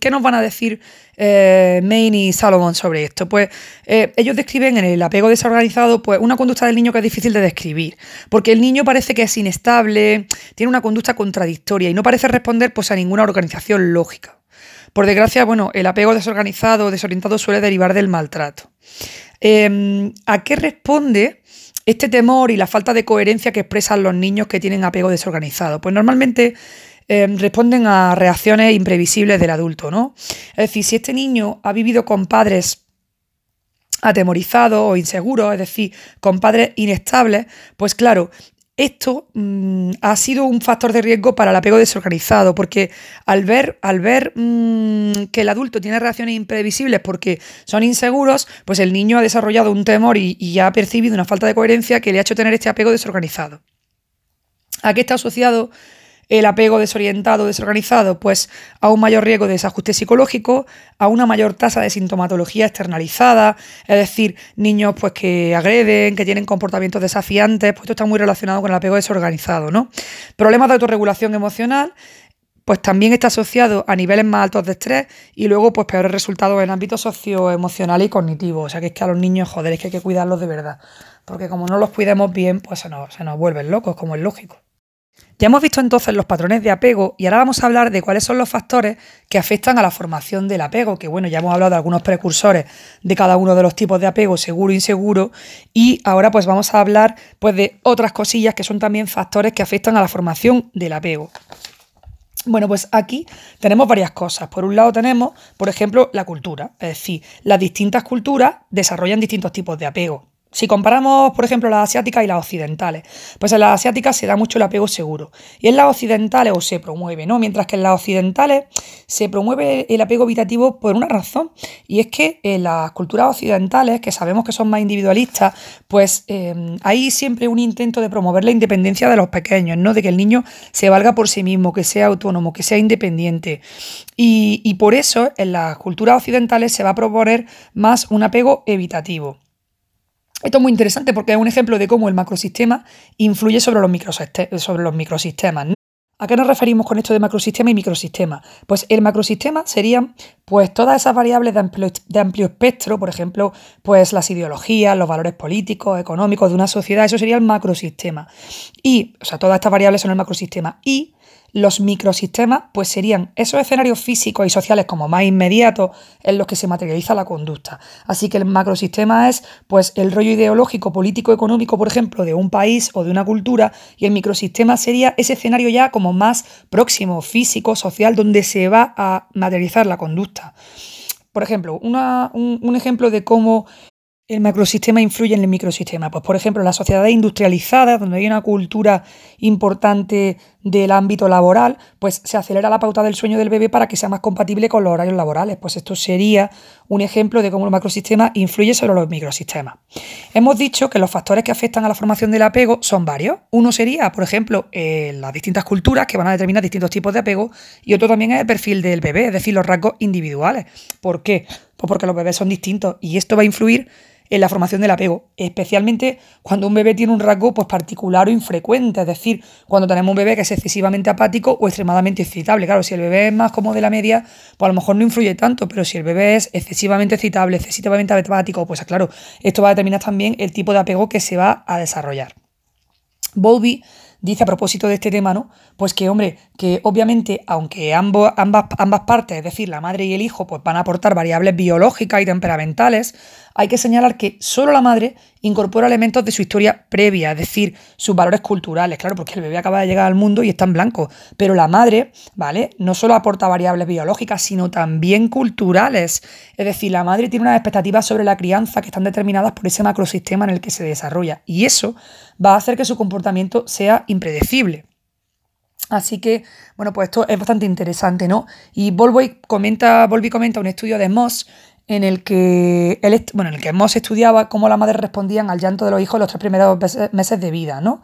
¿Qué nos van a decir eh, y Salomon sobre esto? Pues eh, ellos describen en el apego desorganizado pues, una conducta del niño que es difícil de describir, porque el niño parece que es inestable, tiene una conducta contradictoria y no parece responder pues, a ninguna organización lógica. Por desgracia, bueno, el apego desorganizado o desorientado suele derivar del maltrato. Em, ¿A qué responde este temor y la falta de coherencia que expresan los niños que tienen apego desorganizado? Pues normalmente Em, responden a reacciones imprevisibles del adulto, ¿no? Es decir, si este niño ha vivido con padres atemorizados o inseguros, es decir, con padres inestables, pues claro, esto mm, ha sido un factor de riesgo para el apego desorganizado, porque al ver, al ver mm, que el adulto tiene reacciones imprevisibles porque son inseguros, pues el niño ha desarrollado un temor y, y ha percibido una falta de coherencia que le ha hecho tener este apego desorganizado. ¿A qué está asociado el apego desorientado, desorganizado, pues a un mayor riesgo de desajuste psicológico, a una mayor tasa de sintomatología externalizada, es decir, niños pues que agreden, que tienen comportamientos desafiantes, pues esto está muy relacionado con el apego desorganizado, ¿no? Problemas de autorregulación emocional, pues también está asociado a niveles más altos de estrés y luego pues peores resultados en ámbitos socioemocional y cognitivo. O sea que es que a los niños, joder, es que hay que cuidarlos de verdad. Porque como no los cuidemos bien, pues se nos, se nos vuelven locos, como es lógico. Ya hemos visto entonces los patrones de apego y ahora vamos a hablar de cuáles son los factores que afectan a la formación del apego, que bueno, ya hemos hablado de algunos precursores de cada uno de los tipos de apego, seguro e inseguro, y ahora pues vamos a hablar pues de otras cosillas que son también factores que afectan a la formación del apego. Bueno, pues aquí tenemos varias cosas. Por un lado tenemos, por ejemplo, la cultura, es decir, las distintas culturas desarrollan distintos tipos de apego. Si comparamos, por ejemplo, las asiáticas y las occidentales, pues en las asiáticas se da mucho el apego seguro y en las occidentales o se promueve, ¿no? Mientras que en las occidentales se promueve el apego evitativo por una razón y es que en las culturas occidentales, que sabemos que son más individualistas, pues em, hay siempre un intento de promover la independencia de los pequeños, ¿no? De que el niño se valga por sí mismo, que sea autónomo, que sea independiente. Y, y por eso en las culturas occidentales se va a proponer más un apego evitativo. Esto es muy interesante porque es un ejemplo de cómo el macrosistema influye sobre los, sobre los microsistemas. ¿A qué nos referimos con esto de macrosistema y microsistema? Pues el macrosistema serían pues todas esas variables de amplio, de amplio, espectro, por ejemplo, pues las ideologías, los valores políticos, económicos de una sociedad, eso sería el macrosistema. Y, o sea, todas estas variables son el macrosistema. Y los microsistemas pues serían esos escenarios físicos y sociales como más inmediatos en los que se materializa la conducta. Así que el macrosistema es pues el rollo ideológico, político, económico, por ejemplo, de un país o de una cultura y el microsistema sería ese escenario ya como más próximo, físico, social, donde se va a materializar la conducta. Por ejemplo, un, ejemplo de cómo el macrosistema influye en el microsistema? Pues, por ejemplo, las sociedades industrializadas, donde hay una cultura importante del ámbito laboral, pues se acelera la pauta del sueño del bebé para que sea más compatible con los horarios laborales. Pues esto sería un ejemplo de cómo el macrosistema influye sobre los microsistemas. Hemos dicho que los factores que afectan a la formación del apego son varios. Uno sería, por ejemplo, eh, las distintas culturas que van a determinar distintos tipos de apego y otro también es el perfil del bebé, es decir, los rasgos individuales. ¿Por qué? Pues porque los bebés son distintos y esto va a influir en la formación del apego, especialmente cuando un bebé tiene un rasgo pues, particular o infrecuente, es decir, cuando tenemos un bebé que es excesivamente apático o extremadamente excitable. Claro, si el bebé es más como de la media, pues a lo mejor no influye tanto, pero si el bebé es excesivamente excitable, excesivamente apático, pues claro, esto va a determinar también el tipo de apego que se va a desarrollar. Bowlby dice a propósito de este tema, ¿no? Pues que, hombre, que obviamente, aunque ambas, ambas partes, es decir, la madre y el hijo, pues van a aportar variables biológicas y temperamentales, hay que señalar que solo la madre incorpora elementos de su historia previa, es decir, sus valores culturales, claro, porque el bebé acaba de llegar al mundo y está en blanco, pero la madre, ¿vale? No solo aporta variables biológicas, sino también culturales, es decir, la madre tiene unas expectativas sobre la crianza que están determinadas por ese macrosistema en el que se desarrolla, y eso va a hacer que su comportamiento sea impredecible. Así que, bueno, pues esto es bastante interesante, ¿no? Y Volvi comenta, comenta un estudio de Moss en el que bueno, en el que Moss estudiaba cómo las madres respondían al llanto de los hijos los tres primeros meses de vida, ¿no?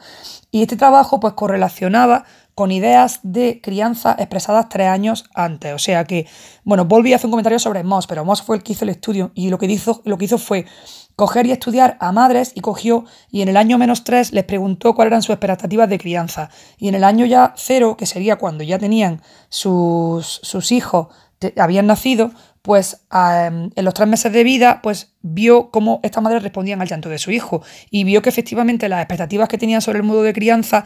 Y este trabajo pues correlacionaba con ideas de crianza expresadas tres años antes. O sea que, bueno, Volvi hace un comentario sobre Moss, pero Moss fue el que hizo el estudio y lo que hizo, lo que hizo fue coger y estudiar a madres y cogió y en el año menos tres les preguntó cuáles eran sus expectativas de crianza. Y en el año ya cero, que sería cuando ya tenían sus, sus hijos, habían nacido, pues en los tres meses de vida, pues vio cómo estas madres respondían al llanto de su hijo y vio que efectivamente las expectativas que tenían sobre el modo de crianza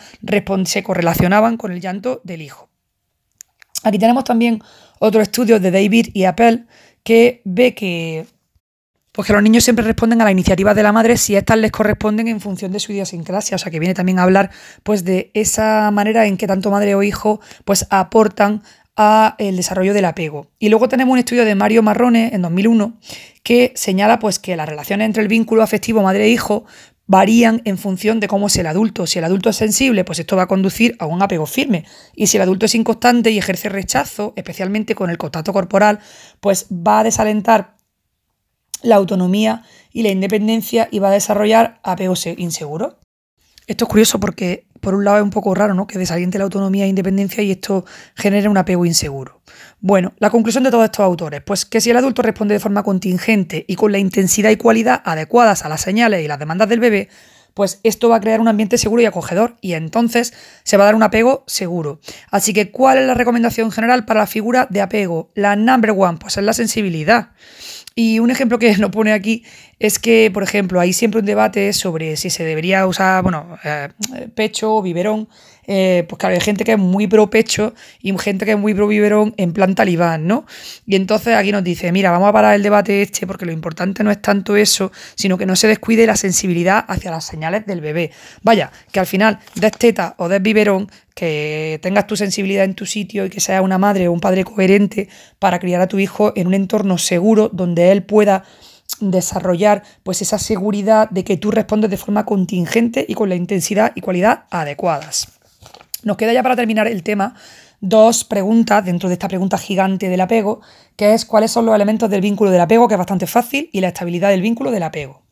se correlacionaban con el llanto del hijo. Aquí tenemos también otro estudio de David y Appel que ve que, pues que los niños siempre responden a la iniciativa de la madre si éstas les corresponden en función de su idiosincrasia. O sea, que viene también a hablar pues, de esa manera en que tanto madre o hijo pues, aportan a el desarrollo del apego. Y luego tenemos un estudio de Mario Marrone en 2001 que señala pues que las relaciones entre el vínculo afectivo madre-hijo varían en función de cómo es el adulto. Si el adulto es sensible, pues esto va a conducir a un apego firme. Y si el adulto es inconstante y ejerce rechazo, especialmente con el contacto corporal, pues va a desalentar la autonomía y la independencia y va a desarrollar apegos inseguros. Esto es curioso porque, por un lado, es un poco raro, ¿no? Que desaliente la autonomía e independencia y esto genere un apego inseguro. Bueno, la conclusión de todos estos autores, pues que si el adulto responde de forma contingente y con la intensidad y cualidad adecuadas a las señales y las demandas del bebé, pues esto va a crear un ambiente seguro y acogedor y entonces se va a dar un apego seguro. Así que, ¿cuál es la recomendación general para la figura de apego? La number one, pues es la sensibilidad. Y un ejemplo que <laughs> nos pone aquí es que, por ejemplo, hay siempre un debate sobre si se debería usar, bueno, eh, pecho o biberón. Eh, pues claro, hay gente que es muy pro pecho y gente que es muy pro biberón en plan talibán, ¿no? Y entonces aquí nos dice, mira, vamos a parar el debate este porque lo importante no es tanto eso, sino que no se descuide la sensibilidad hacia las señales del bebé. Vaya, que al final des teta o des biberón, que tengas tu sensibilidad en tu sitio y que seas una madre o un padre coherente para criar a tu hijo en un entorno seguro donde él pueda desarrollar pues esa seguridad de que tú respondes de forma contingente y con la intensidad y cualidad adecuadas. Nos queda ya para terminar el tema dos preguntas dentro de esta pregunta gigante del apego, que es cuáles son los elementos del vínculo del apego, que es bastante fácil, y la estabilidad del vínculo del apego.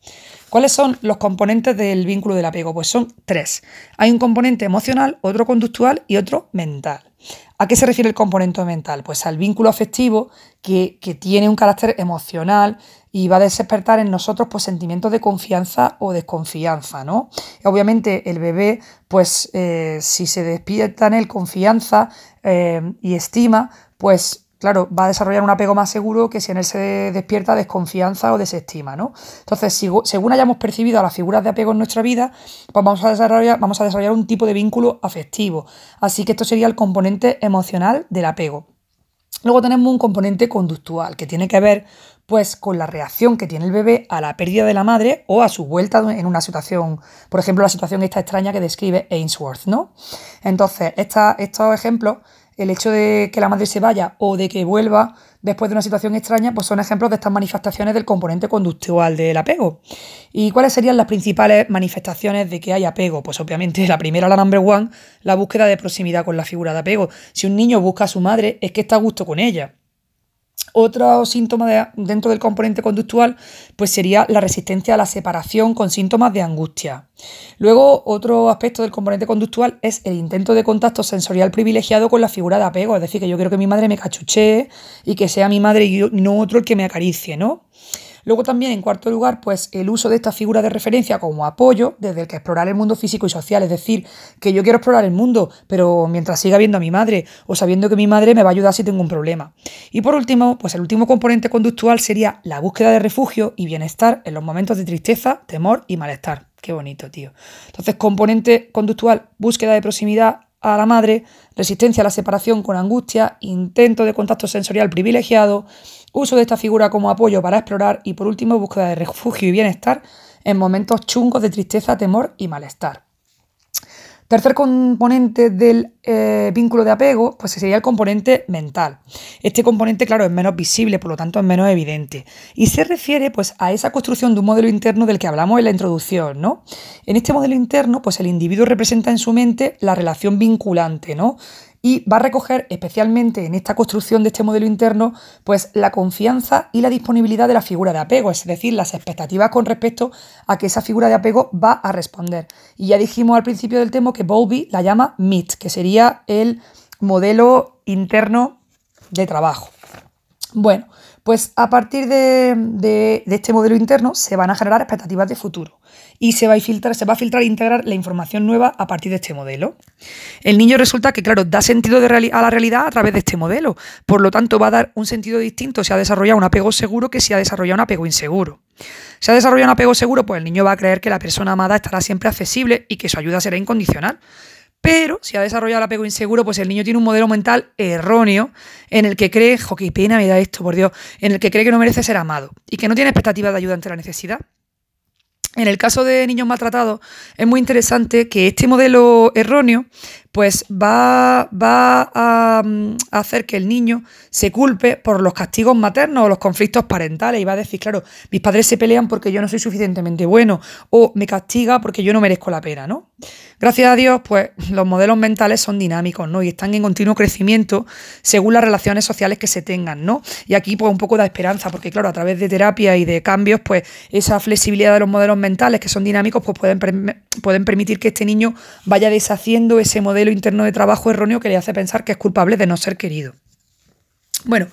¿Cuáles son los componentes del vínculo del apego? Pues son tres. Hay un componente emocional, otro conductual y otro mental. ¿A qué se refiere el componente mental? Pues al vínculo afectivo que, tiene un carácter emocional y va a despertar en nosotros pues, sentimientos de confianza o desconfianza, ¿no? Obviamente el bebé, pues eh, si se despierta en él confianza eh, y estima, pues claro, va a desarrollar un apego más seguro que si en él se despierta desconfianza o desestima, ¿no? Entonces, según hayamos percibido a las figuras de apego en nuestra vida, pues vamos a desarrollar, vamos a desarrollar un tipo de vínculo afectivo. Así que esto sería el componente emocional del apego. Luego tenemos un componente conductual que tiene que ver pues con la reacción que tiene el bebé a la pérdida de la madre o a su vuelta en una situación, por ejemplo, la situación esta extraña que describe Ainsworth, ¿no? Entonces, estos ejemplos el hecho de que la madre se vaya o de que vuelva después de una situación extraña, pues son ejemplos de estas manifestaciones del componente conductual del apego. ¿Y cuáles serían las principales manifestaciones de que hay apego? Pues obviamente la primera, la number one, la búsqueda de proximidad con la figura de apego. Si un niño busca a su madre, es que está a gusto con ella. Otro síntoma dentro del componente conductual pues sería la resistencia a la separación con síntomas de angustia. Luego, otro aspecto del componente conductual es el intento de contacto sensorial privilegiado con la figura de apego, es decir, que yo quiero que mi madre me cachuchee y que sea mi madre y no otro el que me acaricie, ¿no? Luego también, en cuarto lugar, pues el uso de esta figura de referencia como apoyo desde el que explorar el mundo físico y social. Es decir, que yo quiero explorar el mundo, pero mientras siga viendo a mi madre o sabiendo que mi madre me va a ayudar si tengo un problema. Y por último, pues el último componente conductual sería la búsqueda de refugio y bienestar en los momentos de tristeza, temor y malestar. Qué bonito, tío. Entonces, componente conductual, búsqueda de proximidad a la madre, resistencia a la separación con angustia, intento de contacto sensorial privilegiado, uso de esta figura como apoyo para explorar y por último búsqueda de refugio y bienestar en momentos chungos de tristeza, temor y malestar. Tercer componente del eh, vínculo de apego, pues sería el componente mental. Este componente, claro, es menos visible, por lo tanto es menos evidente. Y se refiere pues a esa construcción de un modelo interno del que hablamos en la introducción, ¿no? En este modelo interno, pues el individuo representa en su mente la relación vinculante, ¿no? Y va a recoger especialmente en esta construcción de este modelo interno pues la confianza y la disponibilidad de la figura de apego, es decir, las expectativas con respecto a que esa figura de apego va a responder. Y ya dijimos al principio del tema que Bowlby la llama MIT, que sería el modelo interno de trabajo. Bueno, pues a partir de, este modelo interno se van a generar expectativas de futuro y se va a filtrar, se va a filtrar e integrar la información nueva a partir de este modelo. El niño resulta que, claro, da sentido a la realidad a través de este modelo. Por lo tanto, va a dar un sentido distinto si ha desarrollado un apego seguro que si ha desarrollado un apego inseguro. Si ha desarrollado un apego seguro, pues el niño va a creer que la persona amada estará siempre accesible y que su ayuda será incondicional. Pero si ha desarrollado el apego inseguro, pues el niño tiene un modelo mental erróneo en el que cree, jo, qué pena me da esto, por Dios, en el que cree que no merece ser amado y que no tiene expectativas de ayuda ante la necesidad. En el caso de niños maltratados, es muy interesante que este modelo erróneo pues va, va mm, a, hacer que el niño se culpe por los castigos maternos o los conflictos parentales y va a decir, claro, mis padres se pelean porque yo no soy suficientemente bueno o me castiga porque yo no merezco la pena, ¿no? Gracias a Dios, pues los modelos mentales son dinámicos, ¿no? Y están en continuo crecimiento según las relaciones sociales que se tengan, ¿no? Y aquí pues un poco da esperanza, porque claro, a través de terapia y de cambios, pues esa flexibilidad de los modelos mentales que son dinámicos, pues pueden, pueden permitir que este niño vaya deshaciendo ese modelo interno de trabajo erróneo que le hace pensar que es culpable de no ser querido. Bueno,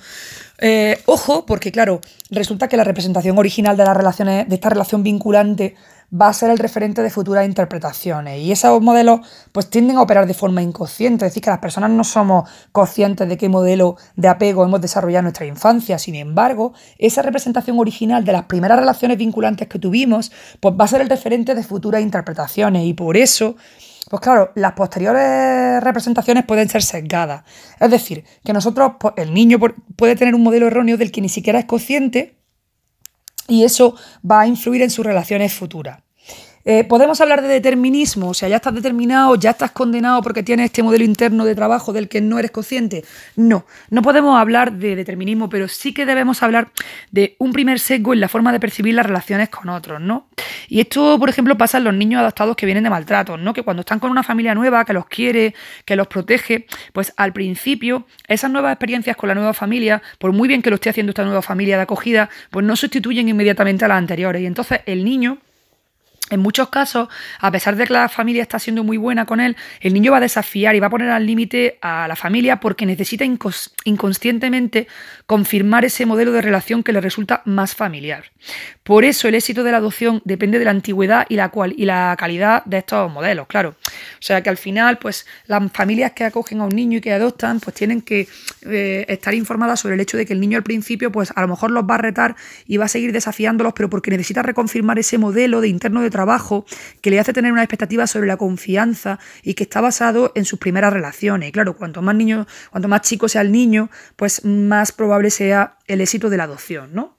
eh, ojo, porque claro, resulta que la representación original de las relaciones, de esta relación vinculante, va a ser el referente de futuras interpretaciones. Y esos modelos pues tienden a operar de forma inconsciente, es decir, que las personas no somos conscientes de qué modelo de apego hemos desarrollado en nuestra infancia. Sin embargo, esa representación original de las primeras relaciones vinculantes que tuvimos, pues va a ser el referente de futuras interpretaciones. Y por eso pues claro, las posteriores representaciones pueden ser sesgadas. Es decir, que nosotros, pues, el niño puede tener un modelo erróneo del que ni siquiera es consciente y eso va a influir en sus relaciones futuras. Eh, ¿Podemos hablar de determinismo? O sea, ya estás determinado, ya estás condenado porque tienes este modelo interno de trabajo del que no eres consciente. No, no podemos hablar de determinismo, pero sí que debemos hablar de un primer sesgo en la forma de percibir las relaciones con otros, ¿no? Y esto, por ejemplo, pasa en los niños adaptados que vienen de maltratos, ¿no? Que cuando están con una familia nueva, que los quiere, que los protege, pues al principio esas nuevas experiencias con la nueva familia, por muy bien que lo esté haciendo esta nueva familia de acogida, pues no sustituyen inmediatamente a las anteriores. Y entonces el niño en muchos casos, a pesar de que la familia está siendo muy buena con él, el niño va a desafiar y va a poner al límite a la familia porque necesita inconscientemente confirmar ese modelo de relación que le resulta más familiar. Por eso el éxito de la adopción depende de la antigüedad y la, cual, y la calidad de estos modelos, claro. O sea que al final, pues las familias que acogen a un niño y que adoptan, pues tienen que eh, estar informadas sobre el hecho de que el niño al principio, pues a lo mejor los va a retar y va a seguir desafiándolos, pero porque necesita reconfirmar ese modelo de interno de trabajo que le hace tener una expectativa sobre la confianza y que está basado en sus primeras relaciones. Y claro, cuanto más niño, cuanto más chico sea el niño, pues más probable sea el éxito de la adopción, ¿no?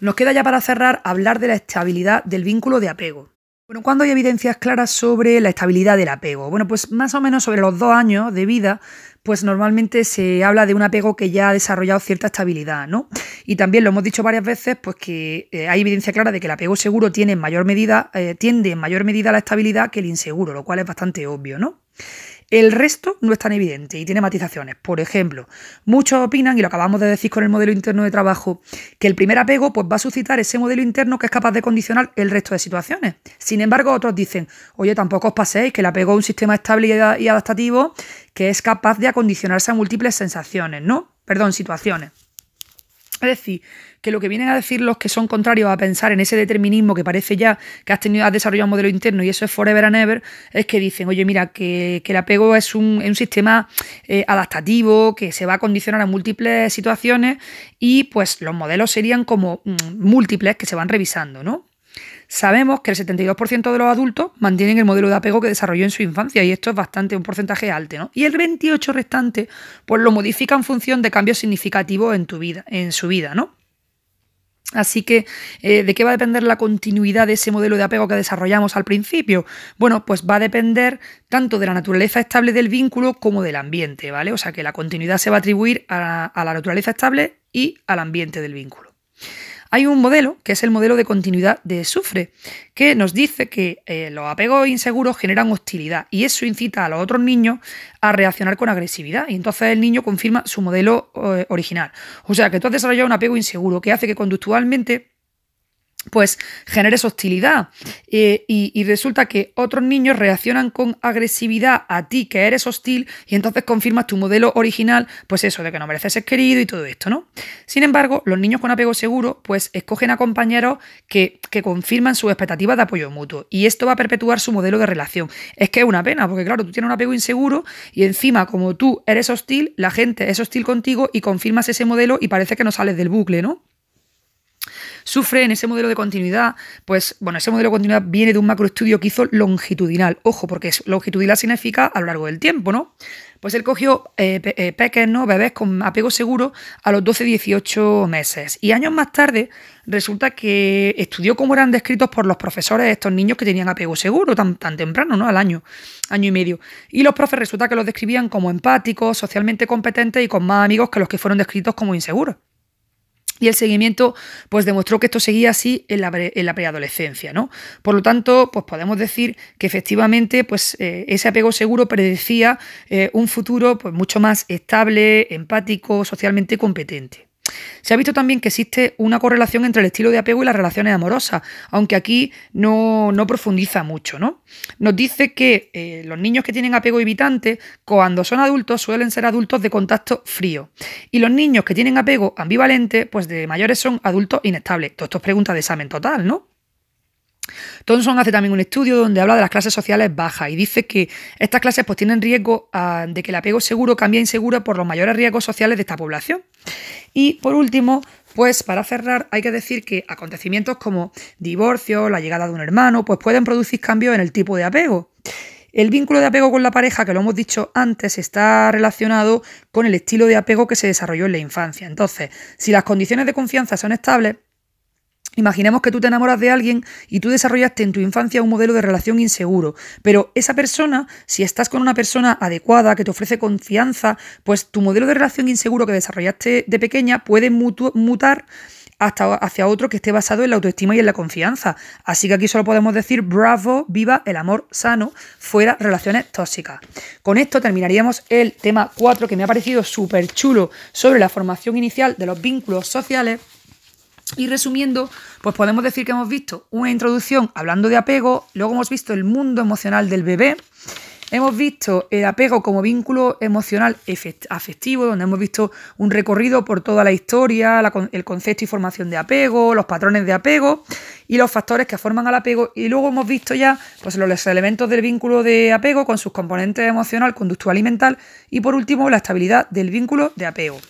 Nos queda ya para cerrar hablar de la estabilidad del vínculo de apego. Bueno, ¿cuándo hay evidencias claras sobre la estabilidad del apego? Bueno, pues más o menos sobre los dos años de vida pues normalmente se habla de un apego que ya ha desarrollado cierta estabilidad, ¿no? Y también lo hemos dicho varias veces, pues que eh, hay evidencia clara de que el apego seguro tiene en mayor medida, eh, tiende en mayor medida a la estabilidad que el inseguro, lo cual es bastante obvio, ¿no? El resto no es tan evidente y tiene matizaciones. Por ejemplo, muchos opinan, y lo acabamos de decir con el modelo interno de trabajo, que el primer apego pues, va a suscitar ese modelo interno que es capaz de condicionar el resto de situaciones. Sin embargo, otros dicen, oye, tampoco os paséis, que el apego es un sistema estable y adaptativo que es capaz de acondicionarse a múltiples sensaciones, ¿no? Perdón, situaciones. Es decir, que lo que vienen a decir los que son contrarios a pensar en ese determinismo que parece ya que has, tenido, has desarrollado un modelo interno y eso es forever and ever, es que dicen, oye, mira, que, el apego es un, sistema eh, adaptativo que se va a condicionar a múltiples situaciones y pues los modelos serían como mm, múltiples que se van revisando, ¿no? Sabemos que el 72% de los adultos mantienen el modelo de apego que desarrolló en su infancia y esto es bastante un porcentaje alto, ¿no? Y el 28 restante pues lo modifica en función de cambios significativos en tu vida, en su vida, ¿no? Así que, eh, ¿de qué va a depender la continuidad de ese modelo de apego que desarrollamos al principio? Bueno, pues va a depender tanto de la naturaleza estable del vínculo como del ambiente, ¿vale? O sea que la continuidad se va a atribuir a la naturaleza estable y al ambiente del vínculo. Hay un modelo, que es el modelo de continuidad de Sufre, que nos dice que eh, los apegos inseguros generan hostilidad y eso incita a los otros niños a reaccionar con agresividad y entonces el niño confirma su modelo eh, original. O sea que tú has desarrollado un apego inseguro que hace que conductualmente pues generes hostilidad. Eh, y, resulta que otros niños reaccionan con agresividad a ti, que eres hostil, y entonces confirmas tu modelo original, pues eso, de que no mereces ser querido y todo esto, ¿no? Sin embargo, los niños con apego seguro, pues escogen a compañeros que, que confirman sus expectativas de apoyo mutuo. Y esto va a perpetuar su modelo de relación. Es que es una pena, porque claro, tú tienes un apego inseguro y encima, como tú eres hostil, la gente es hostil contigo y confirmas ese modelo y parece que no sales del bucle, ¿no? Sufre en ese modelo de continuidad, pues bueno, ese modelo de continuidad viene de un macroestudio que hizo longitudinal. Ojo, porque longitudinal significa a lo largo del tiempo, ¿no? Pues él cogió eh, eh, peques, ¿no? Bebés con apego seguro a los 12-18 meses. Y años más tarde resulta que estudió cómo eran descritos por los profesores estos niños que tenían apego seguro tan, tan temprano, ¿no? Al año, año y medio. Y los profes resulta que los describían como empáticos, socialmente competentes y con más amigos que los que fueron descritos como inseguros. Y el seguimiento pues demostró que esto seguía así en la, preadolescencia, ¿no? Por lo tanto, pues podemos decir que efectivamente pues, eh, ese apego seguro predecía eh, un futuro pues, mucho más estable, empático, socialmente competente. Se ha visto también que existe una correlación entre el estilo de apego y las relaciones amorosas, aunque aquí no, profundiza mucho. ¿no? Nos dice que eh, los niños que tienen apego evitante, cuando son adultos, suelen ser adultos de contacto frío. Y los niños que tienen apego ambivalente, pues de mayores son adultos inestables. Todo esto es pregunta de examen total, ¿no? Thomson hace también un estudio donde habla de las clases sociales bajas y dice que estas clases pues, tienen riesgo ah, de que el apego seguro cambie a inseguro por los mayores riesgos sociales de esta población. Y por último, pues para cerrar hay que decir que acontecimientos como divorcio, la llegada de un hermano, pues pueden producir cambios en el tipo de apego. El vínculo de apego con la pareja, que lo hemos dicho antes, está relacionado con el estilo de apego que se desarrolló en la infancia. Entonces, si las condiciones de confianza son estables, Imaginemos que tú te enamoras de alguien y tú desarrollaste en tu infancia un modelo de relación inseguro, pero esa persona, si estás con una persona adecuada, que te ofrece confianza, pues tu modelo de relación inseguro que desarrollaste de pequeña puede mutar hasta hacia otro que esté basado en la autoestima y en la confianza. Así que aquí solo podemos decir bravo, viva el amor sano, fuera relaciones tóxicas. Con esto terminaríamos el tema 4 que me ha parecido súper chulo sobre la formación inicial de los vínculos sociales. Y resumiendo, pues podemos decir que hemos visto una introducción hablando de apego, luego hemos visto el mundo emocional del bebé, hemos visto el apego como vínculo emocional afectivo, donde hemos visto un recorrido por toda la historia, el concepto y formación de apego, los patrones de apego y los factores que forman al apego. Y luego hemos visto ya pues, los elementos del vínculo de apego con sus componentes emocional, conductual y. Y por último, la estabilidad del vínculo de apego.